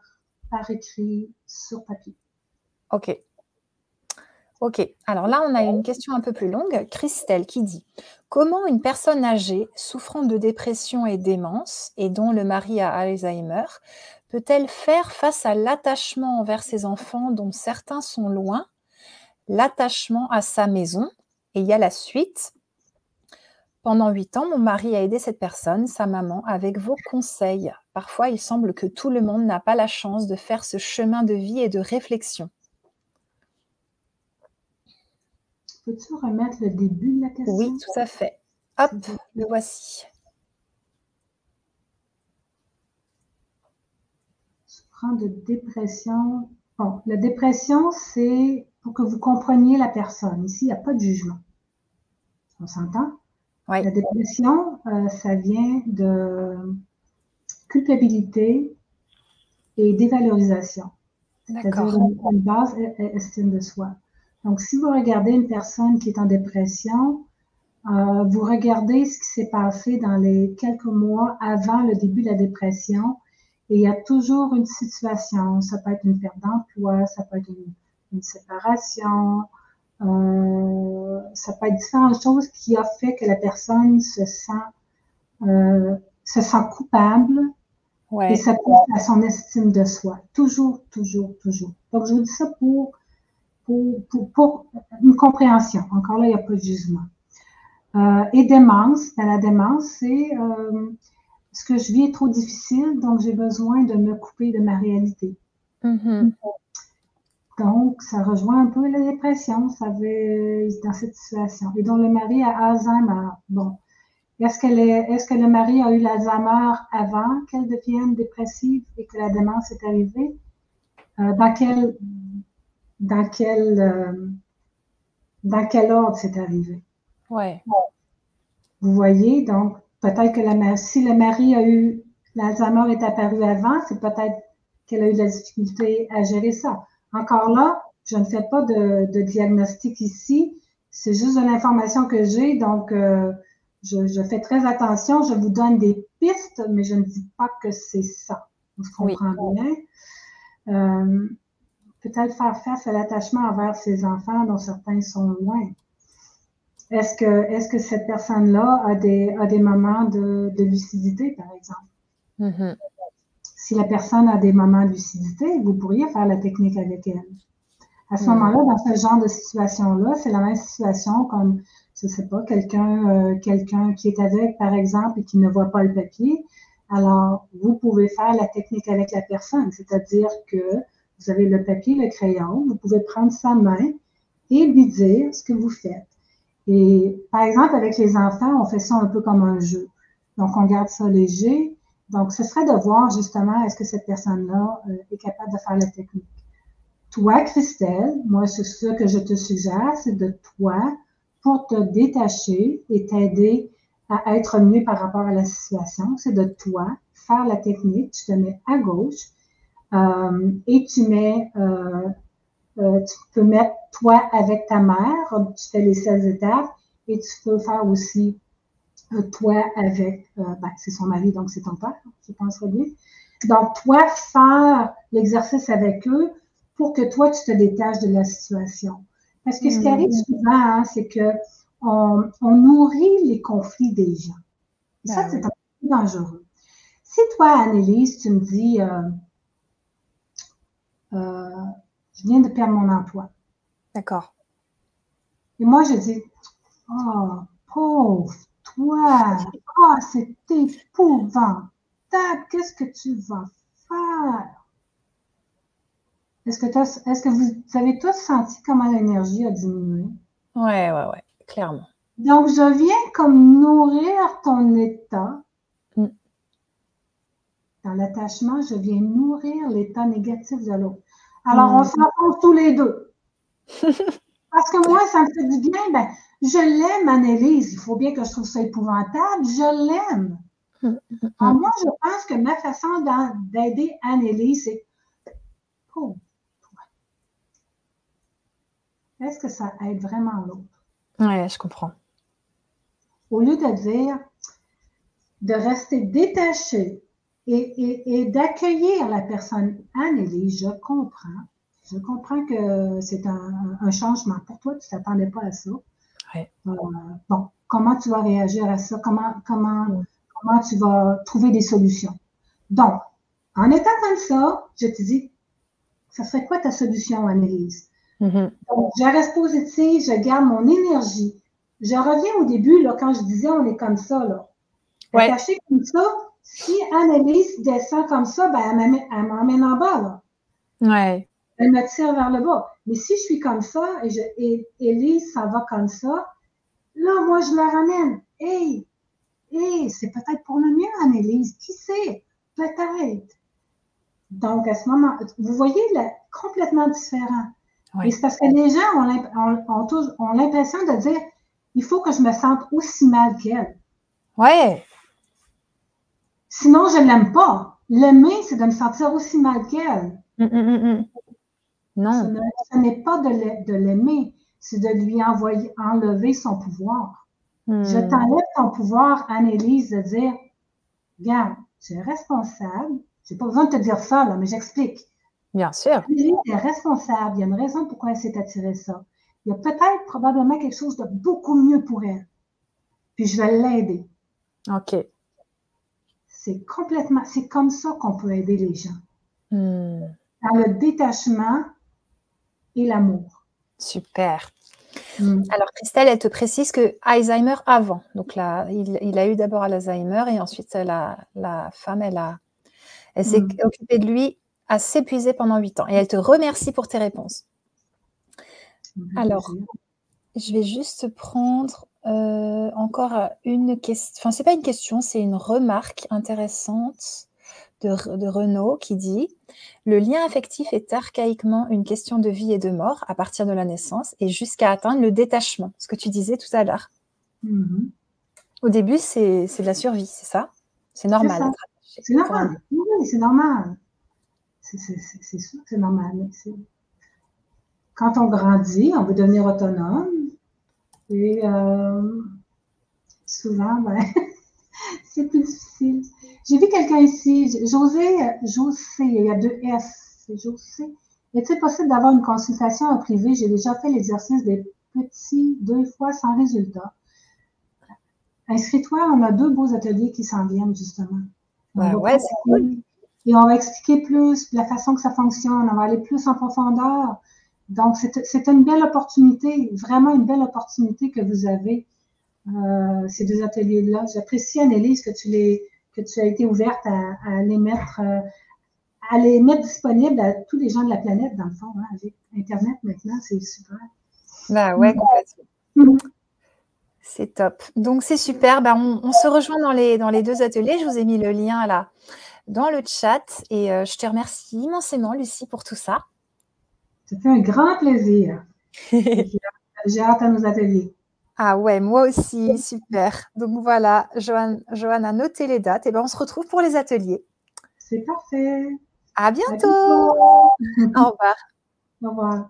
par écrit sur papier. OK. OK. Alors là, on a une question un peu plus longue. Christelle qui dit Comment une personne âgée souffrant de dépression et démence et dont le mari a Alzheimer peut-elle faire face à l'attachement envers ses enfants dont certains sont loin l'attachement à sa maison. Et il y a la suite. Pendant huit ans, mon mari a aidé cette personne, sa maman, avec vos conseils. Parfois, il semble que tout le monde n'a pas la chance de faire ce chemin de vie et de réflexion. Peux-tu remettre le début de la question? Oui, tout à fait. Hop, le voici. Souffrant de dépression. Bon, la dépression, c'est pour que vous compreniez la personne. Ici, il n'y a pas de jugement. On s'entend? Oui. La dépression, euh, ça vient de culpabilité et dévalorisation. C'est-à-dire une, base estime de soi. Donc, si vous regardez une personne qui est en dépression, euh, vous regardez ce qui s'est passé dans les quelques mois avant le début de la dépression, et il y a toujours une situation. Ça peut être une perte d'emploi, ça peut être une, séparation, euh, ça peut être différentes choses qui a fait que la personne se sent euh, se sent coupable et ça pousse à son estime de soi. Toujours, toujours, toujours. Donc, je vous dis ça pour, pour, pour, une compréhension. Encore là, il n'y a pas de jugement. Euh, et démence, dans la démence, c'est euh, ce que je vis est trop difficile, donc j'ai besoin de me couper de ma réalité. Mm-hmm. Donc, ça rejoint un peu la dépression, ça veut, dans cette situation. Et donc, le mari a Alzheimer. Bon, est-ce que, est que le mari a eu l'Alzheimer avant qu'elle devienne dépressive et que la démence est arrivée? Euh, dans quel, dans quel, euh, dans quel ordre c'est arrivé? Ouais. Vous voyez, donc peut-être que la, si le mari a eu l'Alzheimer est apparu avant, c'est peut-être qu'elle a eu de la difficulté à gérer ça. Encore là, je ne fais pas de, de diagnostic ici, c'est juste de l'information que j'ai, donc euh, je, fais très attention, je vous donne des pistes, mais je ne dis pas que c'est ça. Vous comprenez bien? Euh, peut-être faire face à l'attachement envers ses enfants dont certains sont loin. Est-ce que, est que cette personne-là a des, a des moments de, lucidité, par exemple? Mm-hmm. Si la personne a des moments de lucidité, vous pourriez faire la technique avec elle. À ce mm. moment-là, dans ce genre de situation-là, c'est la même situation comme je sais pas, quelqu'un euh, quelqu'un qui est avec, par exemple, et qui ne voit pas le papier, alors vous pouvez faire la technique avec la personne, c'est-à-dire que vous avez le papier, le crayon, vous pouvez prendre sa main et lui dire ce que vous faites. Et par exemple, avec les enfants, on fait ça un peu comme un jeu. Donc, on garde ça léger. Donc, ce serait de voir justement est-ce que cette personne-là euh, est capable de faire la technique. Toi, Christelle, moi, ce que je te suggère, c'est de toi pour te détacher et t'aider à être mieux par rapport à la situation, c'est de toi faire la technique, tu te mets à gauche euh, et tu mets, euh, euh, tu peux mettre toi avec ta mère, tu fais les 16 étapes et tu peux faire aussi toi avec, ben, c'est son mari, donc c'est ton père, je penserais bien. Donc, toi, faire l'exercice avec eux pour que toi, tu te détaches de la situation. Parce que ce qui arrive hmm. souvent, hein, c'est que on, nourrit les conflits des gens. ça, ben c'est un peu dangereux. Si toi, Annelise, tu me dis, euh, euh, je viens de perdre mon emploi. D'accord. Et moi, je dis, oh, pauvre, toi, oh, c'est épouvantable, qu'est-ce que tu vas faire? Est-ce que, est que vous, avez tous senti comment l'énergie a diminué? Oui, oui, oui, clairement. Donc, je viens comme nourrir ton état. Dans l'attachement, je viens nourrir l'état négatif de l'autre. Alors, on mm. s'enfonce tous les deux. *laughs* Parce que moi, ça me fait du bien. Ben, je l'aime, Annelise. Il faut bien que je trouve ça épouvantable. Je l'aime. Mm, Alors, moi, je pense que ma façon d'aider Annelise, c'est oh, est-ce que ça aide vraiment l'autre? Oui, je comprends. Au lieu de dire, de rester détaché et, d'accueillir la personne, Annélie, je comprends. Je comprends que c'est un, changement pour toi, tu ne t'attendais pas à ça. Ouais. Euh, bon, comment tu vas réagir à ça? Comment, comment, comment tu vas trouver des solutions? Donc, en étant comme ça, je te dis, ça serait quoi ta solution, Annelise? Mm-hmm. Donc, je reste positive, je garde mon énergie. Je reviens au début, là, quand je disais on est comme ça, là. Ouais. comme ça, si Annelise descend comme ça, ben, elle m'emmène en bas, là. Ouais. Elle me tire vers le bas. Mais si je suis comme ça et, je, et Elise ça va comme ça, là, moi, je la ramène. Hey, hey, c'est peut-être pour le mieux, Annelise. Qui sait? Peut-être. Donc, à ce moment, vous voyez, là, complètement différent. Et c'est parce que les gens ont, l'impression de dire il faut que je me sente aussi mal qu'elle. Ouais. Sinon, je ne l'aime pas. L'aimer, c'est de me sentir aussi mal qu'elle. Hum, hum, hum, Non. Ce n'est pas de l'aimer, c'est de lui envoyer, enlever son pouvoir. Je t'enlève ton pouvoir, Annelise, de dire, regarde, tu es responsable. J'ai pas besoin de te dire ça, là, mais j'explique. Bien sûr. Annelise est responsable. Il y a une raison pourquoi elle s'est attirée ça. Il y a peut-être probablement quelque chose de beaucoup mieux pour elle. Puis je vais l'aider. OK. C'est complètement, c'est comme ça qu'on peut aider les gens. Hmm. Dans le détachement et l'amour. Super. Hmm. Alors, Christelle, elle te précise que Alzheimer avant. Donc là, il, a eu d'abord Alzheimer et ensuite la, la femme, elle, a, elle s'est hmm. occupée de lui à s'épuiser pendant huit ans. Et elle te remercie pour tes réponses. Alors, je vais juste prendre euh, encore une question. Enfin, c'est pas une question, c'est une remarque intéressante de, de Renaud qui dit Le lien affectif est archaïquement une question de vie et de mort à partir de la naissance et jusqu'à atteindre le détachement, ce que tu disais tout à l'heure. Mm-hmm. Au début, c'est de la survie, c'est ça? C'est normal. C'est normal. Oui, c'est normal. C'est sûr que c'est normal. Quand on grandit, on veut devenir autonome. Et euh, souvent, ben, *laughs* c'est plus difficile. J'ai vu quelqu'un ici, José, José, il y a deux S, c'est José. Est-il possible d'avoir une consultation en privé? J'ai déjà fait l'exercice des petits deux fois sans résultat. Inscris-toi, on a deux beaux ateliers qui s'en viennent, justement. ouais, c'est cool. Et on va expliquer plus la façon que ça fonctionne, on va aller plus en profondeur. Donc, c'est une belle opportunité, vraiment une belle opportunité que vous avez, euh, ces deux ateliers-là. J'apprécie, Annelise, que tu les que tu as été ouverte à, les mettre euh, à les mettre disponibles à tous les gens de la planète, dans le fond, hein, avec Internet maintenant, c'est super. Bah ouais, complètement. Mm-hmm. C'est top. Donc c'est super. Bah, on, se rejoint dans les, dans les deux ateliers. Je vous ai mis le lien là dans le chat et euh, je te remercie immensément, Lucie, pour tout ça. C'était un grand plaisir. *laughs* J'ai hâte à nos ateliers. Ah ouais, moi aussi, super. Donc voilà, Joanne, a noté les dates. Et ben on se retrouve pour les ateliers. C'est parfait. À bientôt. Au revoir. Au revoir.